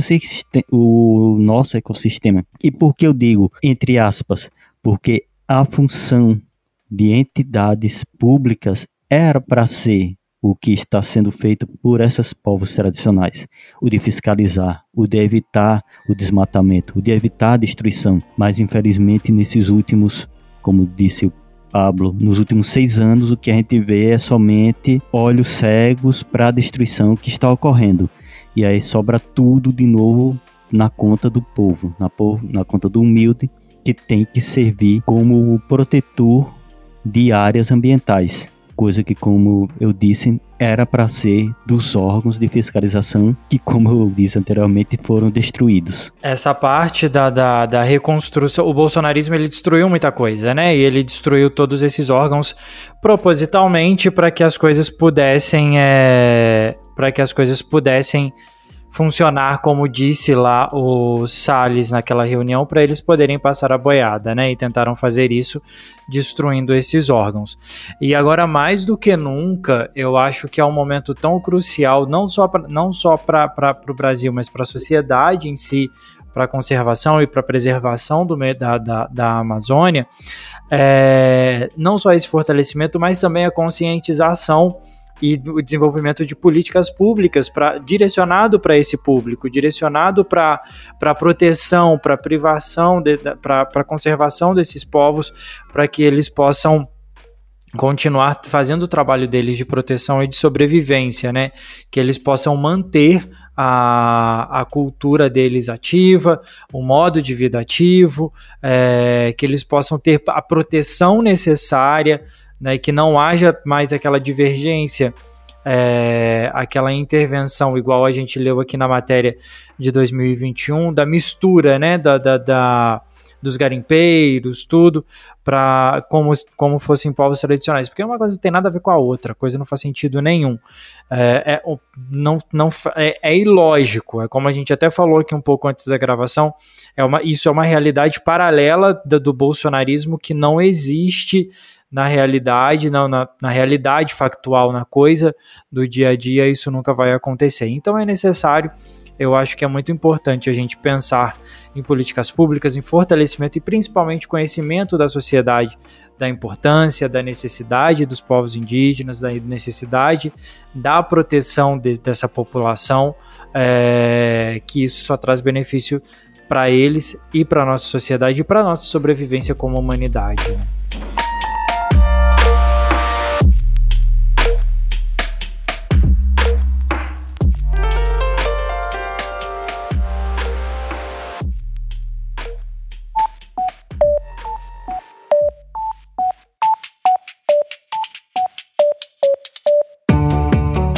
o nosso ecossistema. E por que eu digo entre aspas? Porque a função de entidades públicas era para ser o que está sendo feito por esses povos tradicionais, o de fiscalizar, o de evitar o desmatamento, o de evitar a destruição. Mas infelizmente nesses últimos, como disse o Pablo, nos últimos seis anos o que a gente vê é somente olhos cegos para a destruição que está ocorrendo. E aí sobra tudo de novo na conta do povo, na, povo, na conta do humilde, que tem que servir como protetor de áreas ambientais. Coisa que, como eu disse, era para ser dos órgãos de fiscalização que, como eu disse anteriormente, foram destruídos. Essa parte da, da, da, reconstrução, o bolsonarismo ele destruiu muita coisa, né? E ele destruiu todos esses órgãos propositalmente para que as coisas pudessem, é, para que as coisas pudessem funcionar como disse lá o Salles naquela reunião para eles poderem passar a boiada, né? E tentaram fazer isso destruindo esses órgãos. E agora mais do que nunca, eu acho que é um momento tão crucial não só pra, não só para o Brasil, mas para a sociedade em si, para a conservação e para a preservação do, da, da, da Amazônia, é, não só esse fortalecimento, mas também a conscientização e o desenvolvimento de políticas públicas para direcionado para esse público, direcionado para a proteção, para privação, para a conservação desses povos, para que eles possam continuar fazendo o trabalho deles de proteção e de sobrevivência, né? Que eles possam manter a, a cultura deles ativa, o modo de vida ativo, é, que eles possam ter a proteção necessária né, que não haja mais aquela divergência, é, aquela intervenção, igual a gente leu aqui na matéria de 2021, da mistura né, da, da, da dos garimpeiros, tudo, para como, como fossem povos tradicionais, porque uma coisa não tem nada a ver com a outra, a coisa não faz sentido nenhum. É, é, não, não, é, é, ilógico, é como a gente até falou aqui um pouco antes da gravação, é uma, isso é uma realidade paralela do, do bolsonarismo que não existe na realidade, na, na realidade factual, na coisa do dia a dia, isso nunca vai acontecer. Então é necessário, eu acho que é muito importante a gente pensar em políticas públicas, em fortalecimento e principalmente conhecimento da sociedade da importância, da necessidade dos povos indígenas, da necessidade da proteção de, dessa população, é, que isso só traz benefício para eles e para a nossa sociedade e para a nossa sobrevivência como humanidade. Né?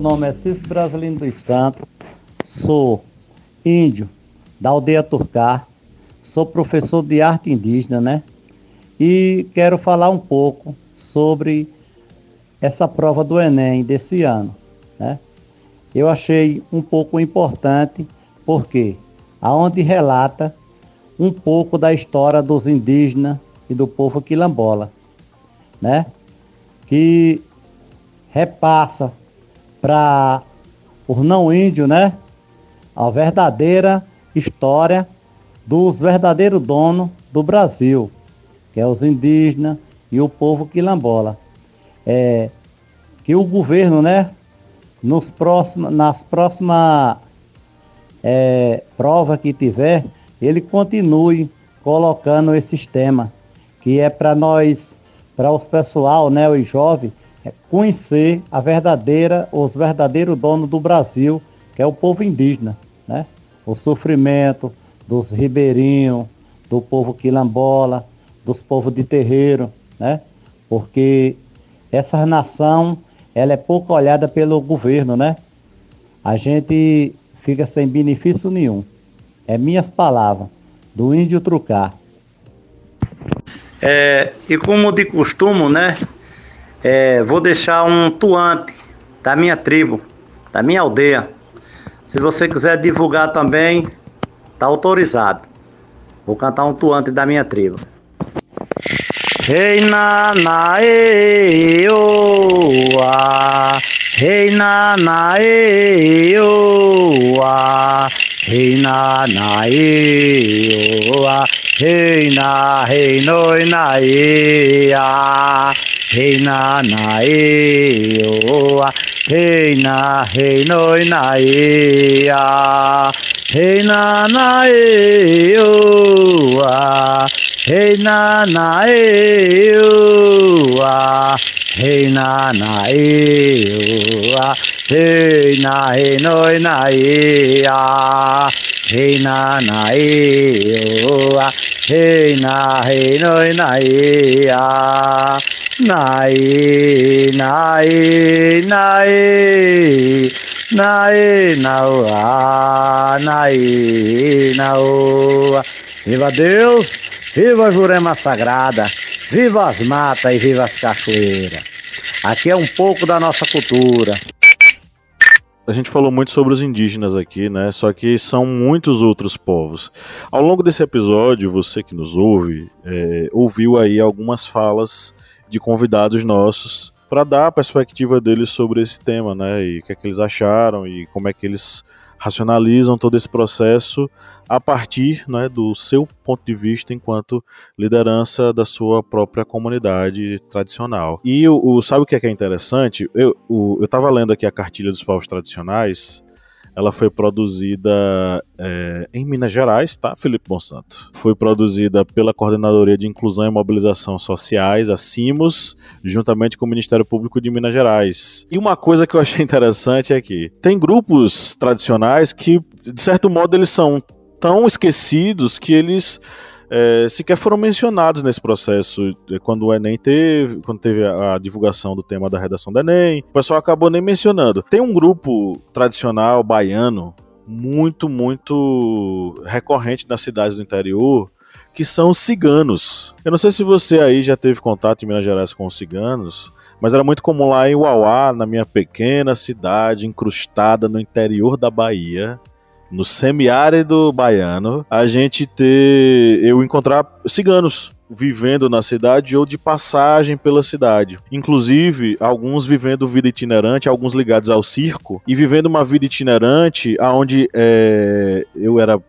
Meu nome é Cícero Brasilino dos Santos, sou índio da aldeia Turcar, sou professor de arte indígena, né? E quero falar um pouco sobre essa prova do Enem desse ano, né? Eu achei um pouco importante porque aonde relata um pouco da história dos indígenas e do povo quilombola, né? Que repassa para o não índio, né? A verdadeira história dos verdadeiros donos do Brasil, que é os indígenas e o povo quilombola. É, que o governo, né, nos nas próximas é, provas que tiver, ele continue colocando esses temas, que é para nós, para os pessoal, né, os jovens, conhecer a verdadeira, os verdadeiros donos do Brasil, que é o povo indígena, né? O sofrimento dos ribeirinhos, do povo quilombola, dos povos de terreiro, né? Porque essa nação, ela é pouco olhada pelo governo, né? A gente fica sem benefício nenhum. É minhas palavras, do índio trucar. É, e como de costume, né? É, vou deixar um tuante da minha tribo, da minha aldeia. Se você quiser divulgar também, Tá autorizado. Vou cantar um tuante da minha tribo. Rei na na e o a Rei na na e na na e o a Rei na rei noi na e a Rei na e o a Rei na na e a Rei na e o a Hey na e ah, hey na e ah, hey na na e ah, hey na e ah, hey na na e ah, na e na e na e na e na ah, na e na o Viva Deus! Viva a Jurema Sagrada, viva as matas e viva as cachoeiras. Aqui é um pouco da nossa cultura. A gente falou muito sobre os indígenas aqui, né? Só que são muitos outros povos. Ao longo desse episódio, você que nos ouve, é, ouviu aí algumas falas de convidados nossos para dar a perspectiva deles sobre esse tema, né? E o que é que eles acharam e como é que eles racionalizam todo esse processo a partir né, do seu ponto de vista enquanto liderança da sua própria comunidade tradicional. E o, o sabe o que é, que é interessante? Eu estava lendo aqui a cartilha dos povos tradicionais. Ela foi produzida é, em Minas Gerais, tá, Felipe Monsanto? Foi produzida pela Coordenadoria de Inclusão e Mobilização Sociais, a CIMOS, juntamente com o Ministério Público de Minas Gerais. E uma coisa que eu achei [LAUGHS] interessante é que tem grupos tradicionais que, de certo modo, eles são tão esquecidos que eles é, sequer foram mencionados nesse processo. Quando o Enem teve, quando teve a, divulgação do tema da redação do Enem, o pessoal acabou nem mencionando. Tem um grupo tradicional baiano muito, muito recorrente nas cidades do interior que são os ciganos. Eu não sei se você aí já teve contato em Minas Gerais com os ciganos, mas era muito comum lá em Uauá, na minha pequena cidade incrustada no interior da Bahia, no semiárido baiano, a gente ter eu encontrar ciganos vivendo na cidade ou de passagem pela cidade. Inclusive, alguns vivendo vida itinerante, alguns ligados ao circo, e vivendo uma vida itinerante aonde é, eu era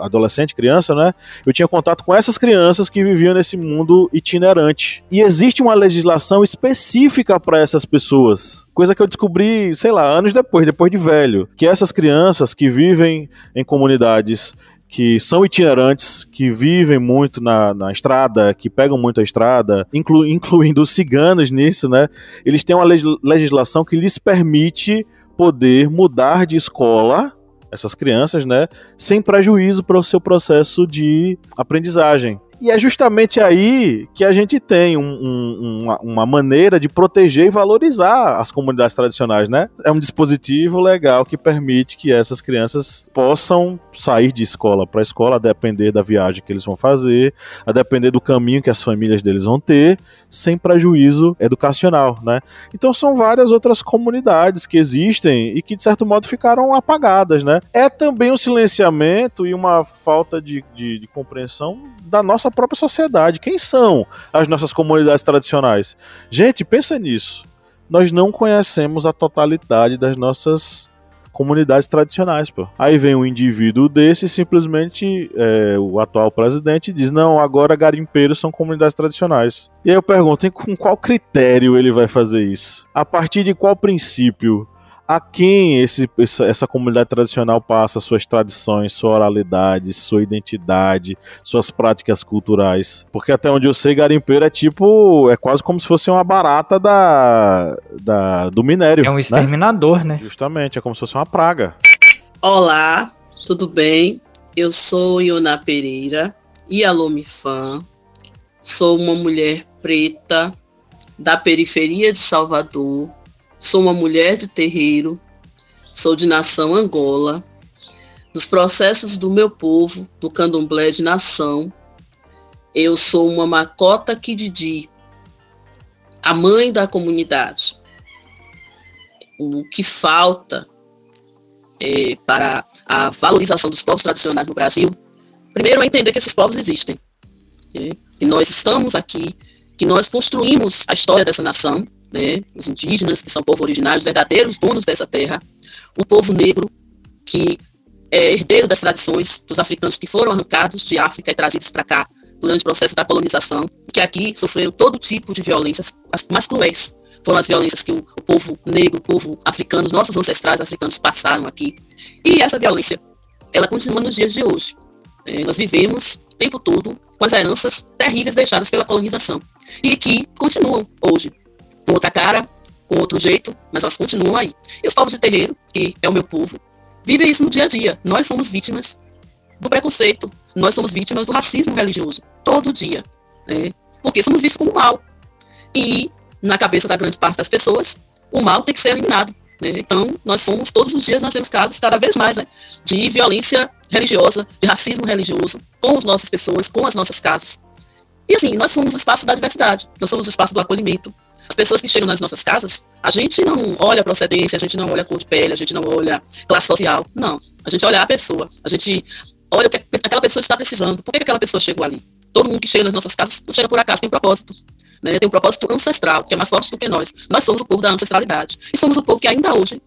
adolescente, criança, né? Eu tinha contato com essas crianças que viviam nesse mundo itinerante. E existe uma legislação específica para essas pessoas. Coisa que eu descobri, sei lá, anos depois, depois de velho. Que essas crianças que vivem em comunidades que são itinerantes, que vivem muito na, na estrada, que pegam muito a estrada, inclu, incluindo os ciganos nisso, né? Eles têm uma legislação que lhes permite poder mudar de escola essas crianças, né, sem prejuízo para o seu processo de aprendizagem. E é justamente aí que a gente tem um, um, uma, uma, maneira de proteger e valorizar as comunidades tradicionais, né? É um dispositivo legal que permite que essas crianças possam sair de escola para escola, a depender da viagem que eles vão fazer, a depender do caminho que as famílias deles vão ter, sem prejuízo educacional, né? Então são várias outras comunidades que existem e que de certo modo ficaram apagadas, né? É também um silenciamento e uma falta de, de, de compreensão da nossa própria sociedade. Quem são as nossas comunidades tradicionais? Gente, pensa nisso. Nós não conhecemos a totalidade das nossas comunidades tradicionais, pô. Aí vem um indivíduo desse simplesmente é, o atual presidente diz: não, agora garimpeiros são comunidades tradicionais. E aí eu pergunto: com qual critério ele vai fazer isso? A partir de qual princípio? A quem esse, essa comunidade tradicional passa suas tradições, sua oralidade, sua identidade, suas práticas culturais. Porque até onde eu sei, garimpeiro é tipo. É quase como se fosse uma barata da, da do minério. É um né? exterminador, né? né? Justamente, é como se fosse uma praga. Olá, tudo bem? Eu sou Iona Pereira, Ialomifã. Sou uma mulher preta da periferia de Salvador Sou uma mulher de terreiro, sou de nação Angola. Dos processos do meu povo, do candomblé de nação, eu sou uma macota Kididi, a mãe da comunidade. O que falta é, para a valorização dos povos tradicionais no Brasil, primeiro é entender que esses povos existem, né? que nós estamos aqui, que nós construímos a história dessa nação, né? os indígenas, que são povo originário, os verdadeiros donos dessa terra, o povo negro, que é herdeiro das tradições dos africanos que foram arrancados de África e trazidos para cá durante o processo da colonização, que aqui sofreram todo tipo de violências, as mais cruéis. Foram as violências que o, o povo negro, o povo africano, os nossos ancestrais africanos passaram aqui. E essa violência, ela continua nos dias de hoje. É, nós vivemos o tempo todo com as heranças terríveis deixadas pela colonização e que continuam hoje, com outra cara, com outro jeito, mas elas continuam aí. E os povos de terreiro, que é o meu povo, vivem isso no dia a dia. Nós somos vítimas do preconceito, nós somos vítimas do racismo religioso, todo dia, né? porque somos vistos como mal. E, na cabeça da grande parte das pessoas, o mal tem que ser eliminado. Né? Então, nós somos, todos os dias, nós temos casos cada vez mais né? de violência religiosa, de racismo religioso, com as nossas pessoas, com as nossas casas. E assim, nós somos o espaço da diversidade, nós somos o espaço do acolhimento. As pessoas que chegam nas nossas casas, a gente não olha a procedência, a gente não olha a cor de pele, a gente não olha classe social. Não. A gente olha a pessoa. A gente olha o que aquela pessoa está precisando. Por que aquela pessoa chegou ali? Todo mundo que chega nas nossas casas não chega por acaso, tem um propósito. Né? Tem um propósito ancestral, que é mais forte do que nós. Nós somos o povo da ancestralidade. E somos o povo que ainda hoje,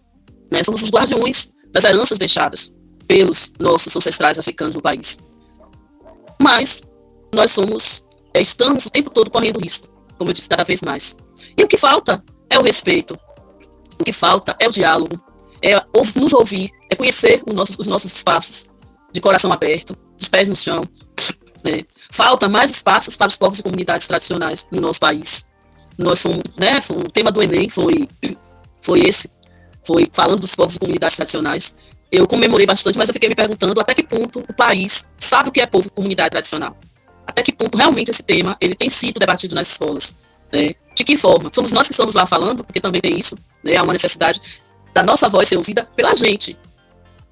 né, somos os guardiões das heranças deixadas pelos nossos ancestrais africanos no país. Mas nós somos, é, estamos o tempo todo correndo risco, como eu disse, cada vez mais. E o que falta é o respeito. O que falta é o diálogo, é nos ouvir, é conhecer os nossos espaços de coração aberto, de pés no chão. Né? Falta mais espaços para os povos e comunidades tradicionais no nosso país. Nós fomos, né, o tema do Enem foi, foi esse, foi falando dos povos e comunidades tradicionais. Eu comemorei bastante, mas eu fiquei me perguntando até que ponto o país sabe o que é povo e comunidade tradicional. Até que ponto realmente esse tema ele tem sido debatido nas escolas. Né? De que forma? Somos nós que estamos lá falando, porque também tem isso, né? há uma necessidade da nossa voz ser ouvida pela gente,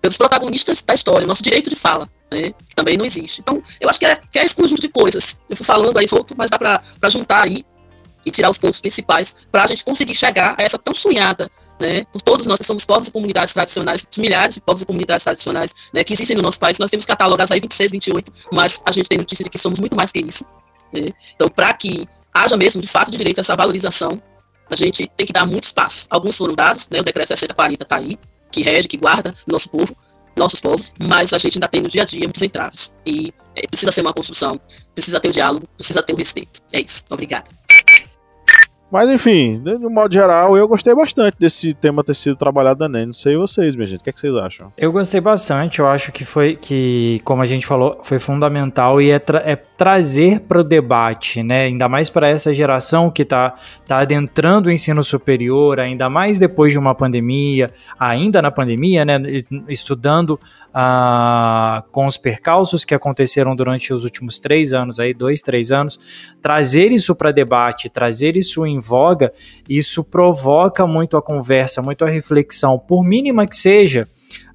pelos protagonistas da história, nosso direito de fala, né? que também não existe. Então, eu acho que é, que é esse conjunto de coisas. Eu fui falando aí solto, mas dá para juntar aí e tirar os pontos principais para a gente conseguir chegar a essa tão sonhada né, por todos nós que somos povos e comunidades tradicionais, milhares de povos e comunidades tradicionais né, que existem no nosso país, nós temos catalogados aí 26, 28, mas a gente tem notícia de que somos muito mais que isso. Né? Então, para que haja mesmo, de fato, de direito a essa valorização, a gente tem que dar muito espaço. Alguns foram dados, né, o decreto 6040 está aí, que rege, que guarda nosso povo, nossos povos, mas a gente ainda tem no dia a dia muitos entraves. E é, precisa ser uma construção, precisa ter o diálogo, precisa ter o respeito. É isso. Obrigada. Mas enfim, de um modo geral, eu gostei bastante desse tema ter sido trabalhado na NEM. Não sei vocês, minha gente. O que, é que vocês acham? Eu gostei bastante. Eu acho que foi que, como a gente falou, foi fundamental e é, é trazer para o debate, né? Ainda mais para essa geração que está tá adentrando o ensino superior, ainda mais depois de uma pandemia, ainda na pandemia, né? Estudando ah, com os percalços que aconteceram durante os últimos três anos, aí dois, três anos, trazer isso para debate, trazer isso em voga, isso provoca muito a conversa, muito a reflexão, por mínima que seja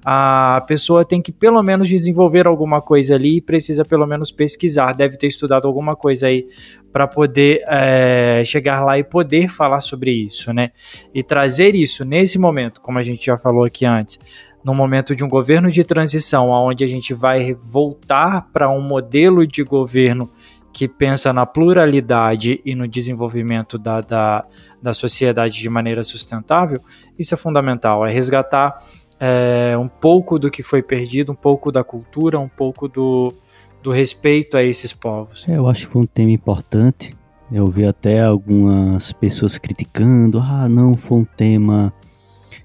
a pessoa tem que pelo menos desenvolver alguma coisa ali e precisa pelo menos pesquisar, deve ter estudado alguma coisa aí para poder é, chegar lá e poder falar sobre isso, né? E trazer isso nesse momento, como a gente já falou aqui antes, no momento de um governo de transição, onde a gente vai voltar para um modelo de governo que pensa na pluralidade e no desenvolvimento da, da, da sociedade de maneira sustentável, isso é fundamental, é resgatar é, um pouco do que foi perdido, um pouco da cultura, um pouco do, do respeito a esses povos. É, eu acho que foi um tema importante. Eu vi até algumas pessoas criticando, ah, não, foi um tema,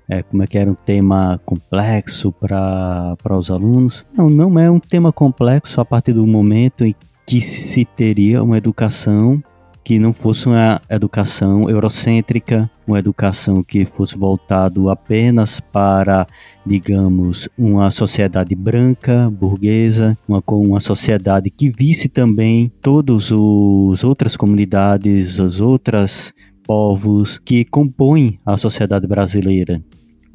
é, como é que era um tema complexo para os alunos. Não, não é um tema complexo a partir do momento em que se teria uma educação que não fosse uma educação eurocêntrica, uma educação que fosse voltado apenas para, digamos, uma sociedade branca, burguesa, uma, uma sociedade que visse também todas as outras comunidades, os outros povos que compõem a sociedade brasileira.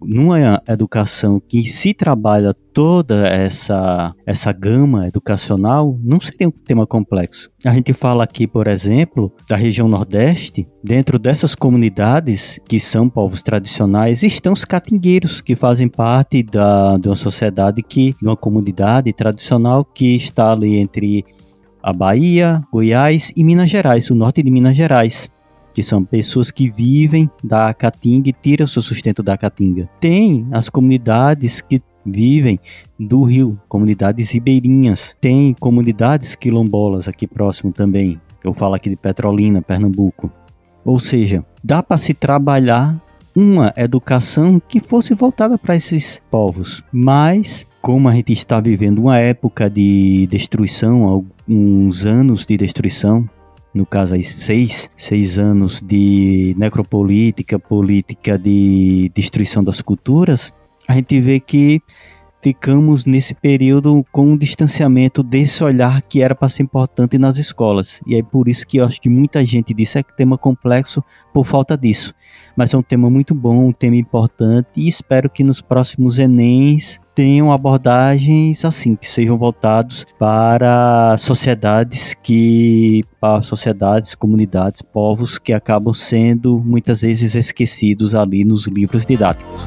Numa educação que se trabalha toda essa, essa gama educacional, não seria um tema complexo. A gente fala aqui, por exemplo, da região Nordeste, dentro dessas comunidades que são povos tradicionais, estão os catingueiros, que fazem parte da, de uma sociedade que, de uma comunidade tradicional que está ali entre a Bahia, Goiás e Minas Gerais, o norte de Minas Gerais que são pessoas que vivem da caatinga e tiram seu sustento da caatinga. Tem as comunidades que vivem do rio, comunidades ribeirinhas. Tem comunidades quilombolas aqui próximo também. Eu falo aqui de Petrolina, Pernambuco. Ou seja, dá para se trabalhar uma educação que fosse voltada para esses povos, mas como a gente está vivendo uma época de destruição, alguns anos de destruição, no caso aí seis, seis anos de necropolítica, política de destruição das culturas, a gente vê que ficamos nesse período com um distanciamento desse olhar que era para ser importante nas escolas. E é por isso que eu acho que muita gente disse é que tema complexo por falta disso. Mas é um tema muito bom, um tema importante e espero que nos próximos Enems tenham abordagens assim, que sejam voltados para sociedades que para sociedades, comunidades, povos que acabam sendo muitas vezes esquecidos ali nos livros didáticos.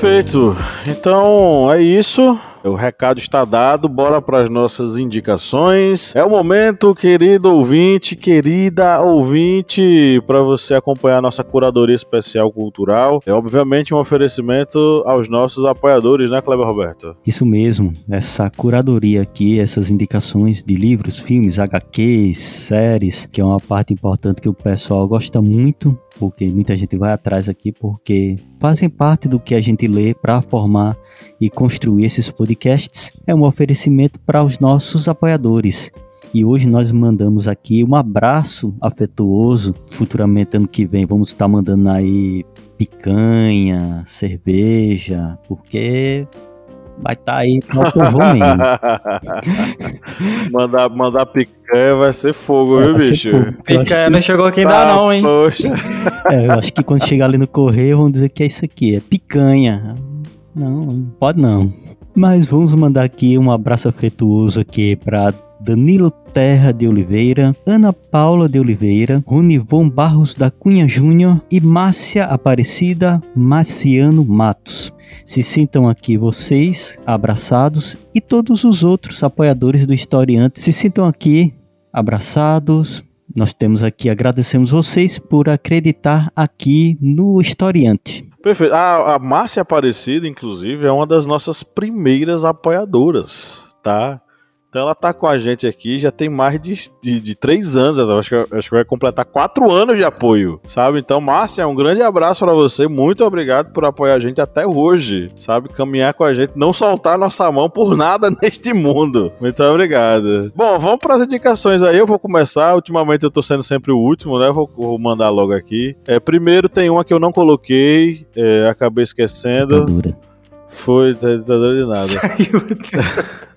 Perfeito. Então é isso. O recado está dado, bora para as nossas indicações. É o momento, querido ouvinte, querida ouvinte, para você acompanhar nossa curadoria especial cultural. É obviamente um oferecimento aos nossos apoiadores, né, Kleber Roberto? Isso mesmo, essa curadoria aqui, essas indicações de livros, filmes, HQs, séries, que é uma parte importante que o pessoal gosta muito porque muita gente vai atrás aqui porque fazem parte do que a gente lê para formar e construir esses podcasts. É um oferecimento para os nossos apoiadores. E hoje nós mandamos aqui um abraço afetuoso. Futuramente, ano que vem, vamos estar mandando aí picanha, cerveja, porque vai estar tá aí [LAUGHS] mandar, mandar picanha vai ser fogo, é, viu, bicho? Fogo, picanha que... não chegou aqui ainda ah, não, hein? Poxa. É, eu acho que quando chegar ali no correio vão dizer que é isso aqui, é picanha. Não, pode não. Mas vamos mandar aqui um abraço afetuoso aqui para Danilo Terra de Oliveira, Ana Paula de Oliveira, Ronivon Barros da Cunha Júnior e Márcia Aparecida Marciano Matos. Se sintam aqui vocês abraçados e todos os outros apoiadores do Historiante se sintam aqui abraçados. Nós temos aqui, agradecemos vocês por acreditar aqui no Historiante. Perfeito. A, a Márcia Aparecida, inclusive, é uma das nossas primeiras apoiadoras, tá? Então ela tá com a gente aqui já tem mais de, de, de três anos, acho que, acho que vai completar quatro anos de apoio, sabe? Então, Márcia, um grande abraço para você, muito obrigado por apoiar a gente até hoje, sabe? Caminhar com a gente, não soltar nossa mão por [LAUGHS] nada neste mundo. Muito obrigado. Bom, vamos para as indicações aí, eu vou começar, ultimamente eu tô sendo sempre o último, né? Vou, vou mandar logo aqui. É, primeiro tem uma que eu não coloquei, é, acabei esquecendo. Ditadura. Foi ditadura de nada. [LAUGHS] Saiu. [LAUGHS]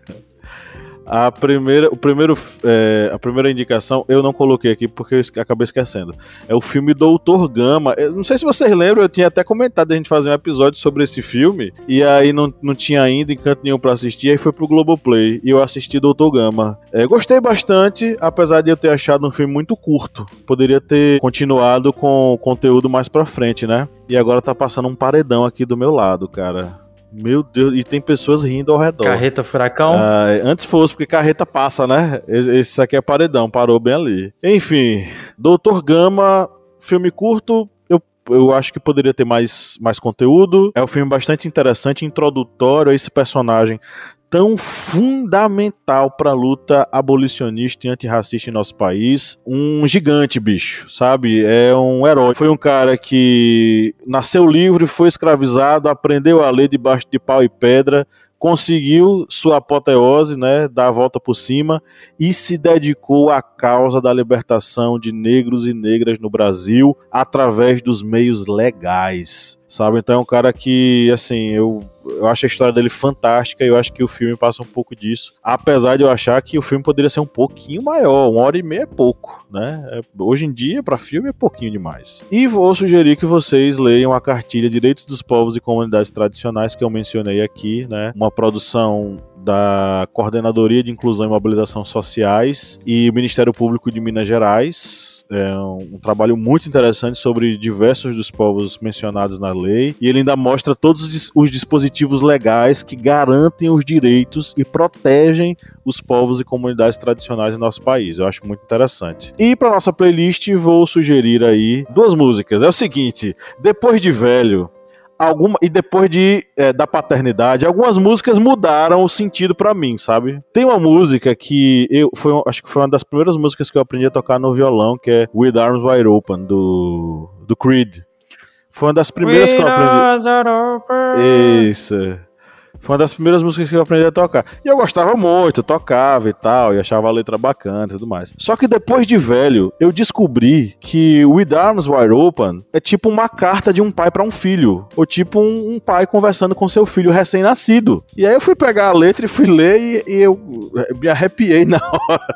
A primeira, o primeiro, é, a primeira indicação eu não coloquei aqui porque eu acabei esquecendo. É o filme Doutor Gama. Eu não sei se vocês lembram, eu tinha até comentado a gente fazer um episódio sobre esse filme. E aí não, não tinha ainda encanto nenhum para assistir. Aí foi pro Globoplay e eu assisti Doutor Gama. É, gostei bastante, apesar de eu ter achado um filme muito curto. Poderia ter continuado com conteúdo mais pra frente, né? E agora tá passando um paredão aqui do meu lado, cara. Meu Deus, e tem pessoas rindo ao redor. Carreta furacão? Ah, antes fosse, porque carreta passa, né? Esse aqui é paredão, parou bem ali. Enfim, Doutor Gama, filme curto, eu, acho que poderia ter mais, mais conteúdo. É um filme bastante interessante, introdutório a esse personagem tão fundamental para a luta abolicionista e antirracista em nosso país. Um gigante, bicho, sabe? É um herói. Foi um cara que nasceu livre, foi escravizado, aprendeu a ler debaixo de pau e pedra, conseguiu sua apoteose, né, dar a volta por cima e se dedicou à causa da libertação de negros e negras no Brasil através dos meios legais sabe? Então é um cara que, assim, eu, eu acho a história dele fantástica e eu acho que o filme passa um pouco disso. Apesar de eu achar que o filme poderia ser um pouquinho maior, uma hora e meia é pouco, né? É, hoje em dia, para filme, é pouquinho demais. E vou sugerir que vocês leiam a cartilha Direitos dos Povos e Comunidades Tradicionais que eu mencionei aqui, né? Uma produção da Coordenadoria de Inclusão e Mobilização Sociais e Ministério Público de Minas Gerais. É um, um, trabalho muito interessante sobre diversos dos povos mencionados na lei. E ele ainda mostra todos os dispositivos legais que garantem os direitos e protegem os povos e comunidades tradicionais do nosso país. Eu acho muito interessante. E para nossa playlist, vou sugerir aí duas músicas. É o seguinte: Depois de Velho alguma e depois de é, da paternidade, algumas músicas mudaram o sentido para mim, sabe? Tem uma música que eu foi, acho que foi uma das primeiras músicas que eu aprendi a tocar no violão, que é With Arms Wide Open do do Creed. Foi uma das primeiras With que eu aprendi. Isso. Foi uma das primeiras músicas que eu aprendi a tocar. E eu gostava muito, tocava e tal, e achava a letra bacana e tudo mais. Só que depois de velho, eu descobri que With Arms Wide Open é tipo uma carta de um pai para um filho. Ou tipo um, um, pai conversando com seu filho recém-nascido. E aí eu fui pegar a letra e fui ler e, e eu me arrepiei [LAUGHS] na hora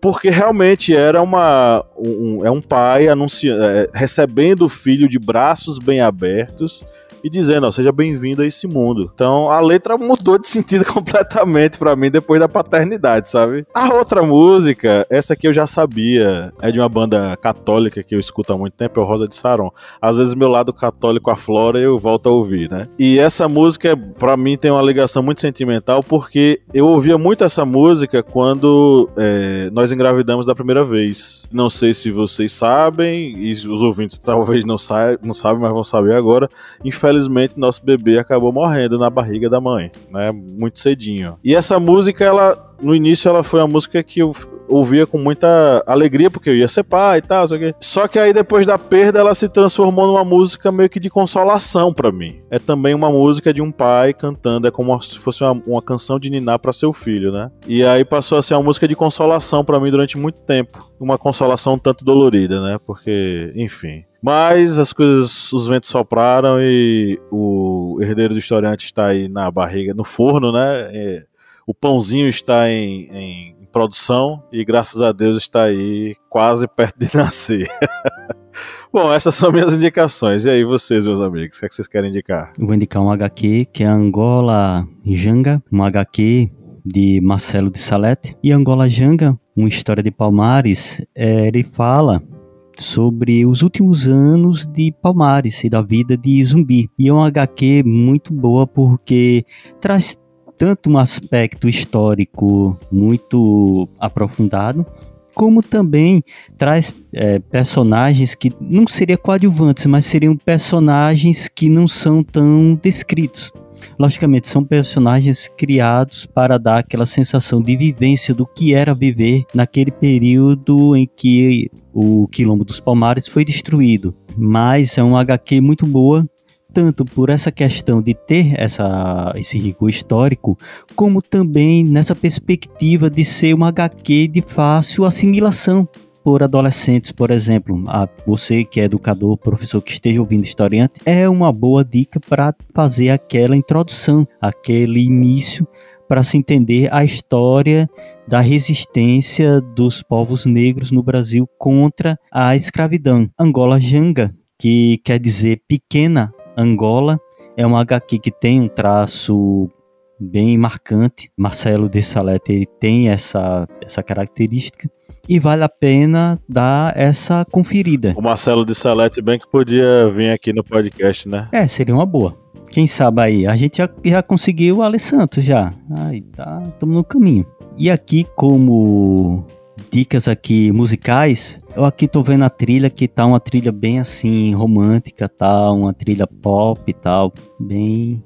porque realmente era uma um, é um pai anunciando, é, recebendo o filho de braços bem abertos e dizendo, ó, seja bem-vindo a esse mundo. Então a letra [LAUGHS] mudou de sentido [LAUGHS] completamente para mim depois da paternidade, sabe? A outra música, essa aqui eu já sabia, é de uma banda católica que eu escuto há muito tempo, é o Rosa de Saron. Às vezes meu lado católico aflora e eu volto a ouvir, né? E essa música, para mim, tem uma ligação muito sentimental porque eu ouvia muito essa música quando é, nós engravidamos da primeira vez. Não sei se vocês sabem, e os ouvintes talvez não, sa não sabem, mas vão saber agora. Infelizmente, infelizmente nosso bebê acabou morrendo na barriga da mãe, né? Muito cedinho. E essa música, ela no início ela foi uma música que eu ouvia com muita alegria, porque eu ia ser pai e tal, só que, só que aí depois da perda ela se transformou numa música meio que de consolação para mim. É também uma música de um pai cantando, é como se fosse uma, uma canção de ninar para seu filho, né? E aí passou a ser uma música de consolação para mim durante muito tempo. Uma consolação um tanto dolorida, né? Porque, enfim. Mas as coisas, os ventos sopraram e o herdeiro do historiante está aí na barriga, no forno, né? É, o pãozinho está em, em, produção e graças a Deus está aí quase perto de [LAUGHS] nascer. [LAUGHS] Bom, essas são minhas indicações. E aí, vocês, meus amigos, o que, é que vocês querem indicar? Eu vou indicar um HQ que é Angola Janga, um HQ de Marcelo de Salete. E Angola Janga, uma história de Palmares, é, ele fala sobre os últimos anos de Palmares e da vida de Zumbi. E é um HQ muito boa porque traz tanto um aspecto histórico muito aprofundado, como também traz é, personagens que não seriam coadjuvantes, mas seriam personagens que não são tão descritos. Logicamente, são personagens criados para dar aquela sensação de vivência do que era viver naquele período em que o Quilombo dos Palmares foi destruído. Mas é uma HQ muito boa, tanto por essa questão de ter essa, esse rigor histórico, como também nessa perspectiva de ser uma HQ de fácil assimilação por adolescentes, por exemplo, a você que é educador, professor que esteja ouvindo historiante, é uma boa dica para fazer aquela introdução, aquele início para se entender a história da resistência dos povos negros no Brasil contra a escravidão. Angola Janga, que quer dizer pequena Angola, é uma HQ que tem um traço bem marcante. Marcelo de Salete tem essa, essa característica e vale a pena dar essa conferida. O Marcelo de Salete bem que podia vir aqui no podcast, né? É, seria uma boa. Quem sabe aí? A gente já, já conseguiu o Ale Santos já. Aí tá, estamos no caminho. E aqui como dicas aqui musicais, eu aqui tô vendo a trilha que tá uma trilha bem assim romântica, tá uma trilha pop e tal, bem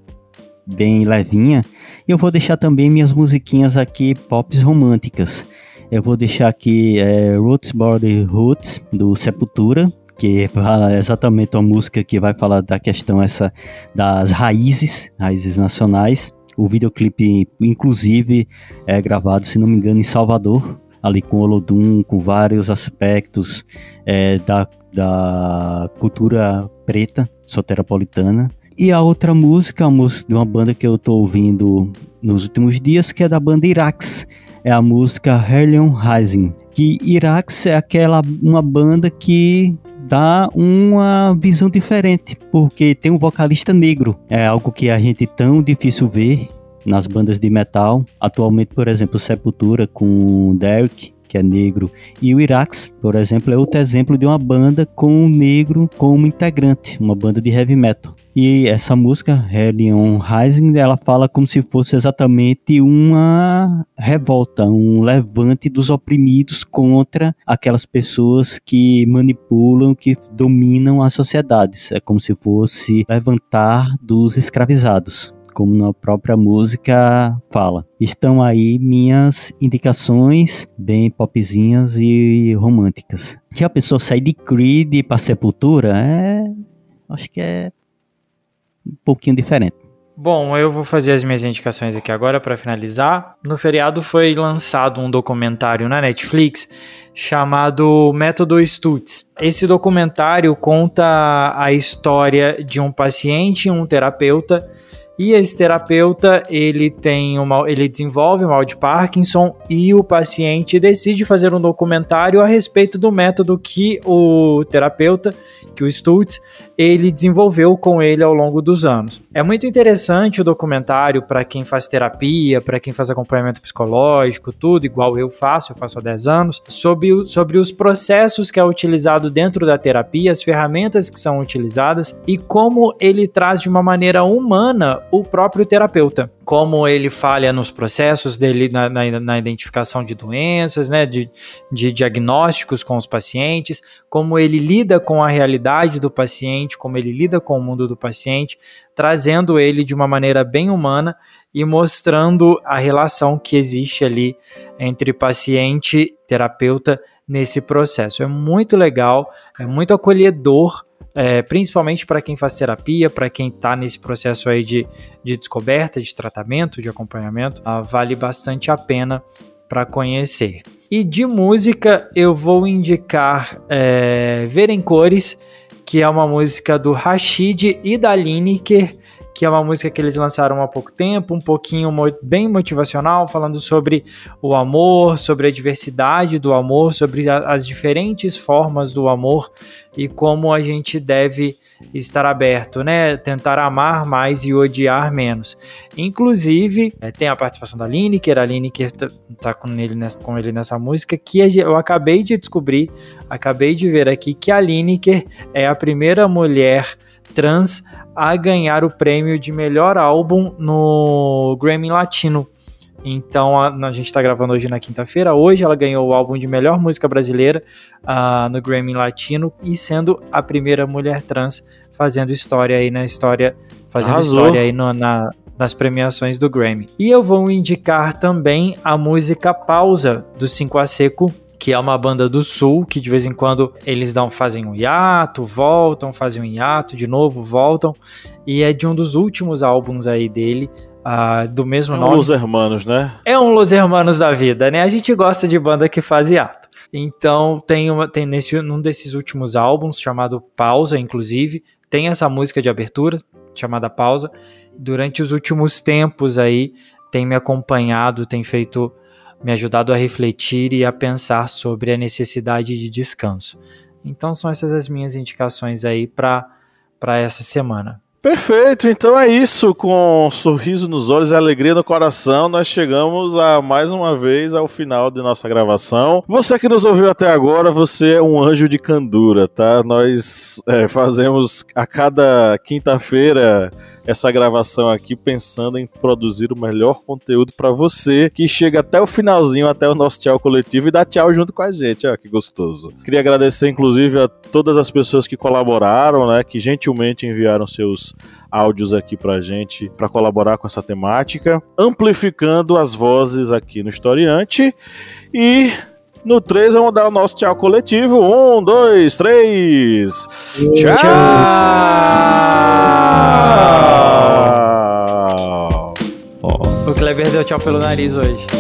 bem levinha. E eu vou deixar também minhas musiquinhas aqui pops românticas. Eu vou deixar aqui é, Roots Body Roots do Sepultura, que fala exatamente uma música que vai falar da questão essa das raízes, raízes nacionais. O videoclipe, inclusive, é gravado, se não me engano, em Salvador, ali com Olodum, com vários aspectos é, da, da cultura preta soteropolitana. E a outra música, a música de uma banda que eu tô ouvindo nos últimos dias, que é da banda Irax. É a música Herlion Rising. Que Irax é aquela uma banda que dá uma visão diferente, porque tem um vocalista negro. É algo que a gente tão difícil ver nas bandas de metal. Atualmente, por exemplo, Sepultura com Derek, que é negro, e o Irax, por exemplo, é outro exemplo de uma banda com um negro como integrante, uma banda de heavy metal. E essa música, Hellion Rising, ela fala como se fosse exatamente uma revolta, um levante dos oprimidos contra aquelas pessoas que manipulam, que dominam as sociedades. É como se fosse levantar dos escravizados como na própria música fala. Estão aí minhas indicações bem popzinhas e românticas. Já a pessoa sair de Creed para Sepultura é. Acho que é um pouquinho diferente. Bom, eu vou fazer as minhas indicações aqui agora para finalizar. No feriado foi lançado um documentário na Netflix chamado Método Stutz. Esse documentário conta a história de um paciente e um terapeuta e esse terapeuta, ele tem uma, ele desenvolve o mal de Parkinson e o paciente decide fazer um documentário a respeito do método que o terapeuta, que o Stutz, ele desenvolveu com ele ao longo dos anos. É muito interessante o documentário para quem faz terapia, para quem faz acompanhamento psicológico, tudo igual eu faço, eu faço há 10 anos, sobre, sobre os processos que é utilizado dentro da terapia, as ferramentas que são utilizadas e como ele traz de uma maneira humana o próprio terapeuta como ele falha nos processos dele na, na, na identificação de doenças, né, de, de, diagnósticos com os pacientes, como ele lida com a realidade do paciente, como ele lida com o mundo do paciente, trazendo ele de uma maneira bem humana e mostrando a relação que existe ali entre paciente terapeuta nesse processo. É muito legal, é muito acolhedor é, principalmente para quem faz terapia, para quem está nesse processo aí de, de descoberta, de tratamento, de acompanhamento, ah, vale bastante a pena para conhecer. E de música eu vou indicar é, Ver em Cores, que é uma música do Rashid e da Lineker, que é uma música que eles lançaram há pouco tempo, um pouquinho bem motivacional, falando sobre o amor, sobre a diversidade do amor, sobre a, as diferentes formas do amor e como a gente deve estar aberto, né? Tentar amar mais e odiar menos. Inclusive, é, tem a participação da Lineker, a Lineker tá, tá com, ele nessa, com ele nessa música, que eu acabei de descobrir, acabei de ver aqui que a Lineker é a primeira mulher trans a ganhar o prêmio de melhor álbum no Grammy Latino. Então a, a gente está gravando hoje na quinta-feira. Hoje ela ganhou o álbum de melhor música brasileira uh, no Grammy Latino e sendo a primeira mulher trans fazendo história aí na história, fazendo Arrasou. história aí no, na, nas premiações do Grammy. E eu vou indicar também a música Pausa do 5 a Seco, que é uma banda do sul, que de vez em quando eles dão, fazem um hiato, voltam, fazem um hiato, de novo, voltam. E é de um dos últimos álbuns aí dele, uh, do mesmo é um nome. Los Hermanos, né? É um Los Hermanos da vida, né? A gente gosta de banda que faz hiato. Então tem, uma, tem nesse um desses últimos álbuns, chamado Pausa, inclusive, tem essa música de abertura, chamada Pausa. Durante os últimos tempos aí, tem me acompanhado, tem feito me ajudado a refletir e a pensar sobre a necessidade de descanso. Então são essas as minhas indicações aí para essa semana. Perfeito, então é isso. Com um sorriso nos olhos e alegria no coração, nós chegamos a mais uma vez ao final de nossa gravação. Você que nos ouviu até agora, você é um anjo de candura, tá? Nós é, fazemos a cada quinta-feira essa gravação aqui pensando em produzir o melhor conteúdo para você que chega até o finalzinho, até o nosso tchau coletivo e dá tchau junto com a gente. Ó, que gostoso. Queria agradecer inclusive a todas as pessoas que colaboraram, né, que gentilmente enviaram seus áudios aqui pra gente para colaborar com essa temática, amplificando as vozes aqui no Historiante. E no 3 vamos dar o nosso tchau coletivo. Um, dois, três. Tchau! tchau! O Kleber deu tchau pelo nariz hoje.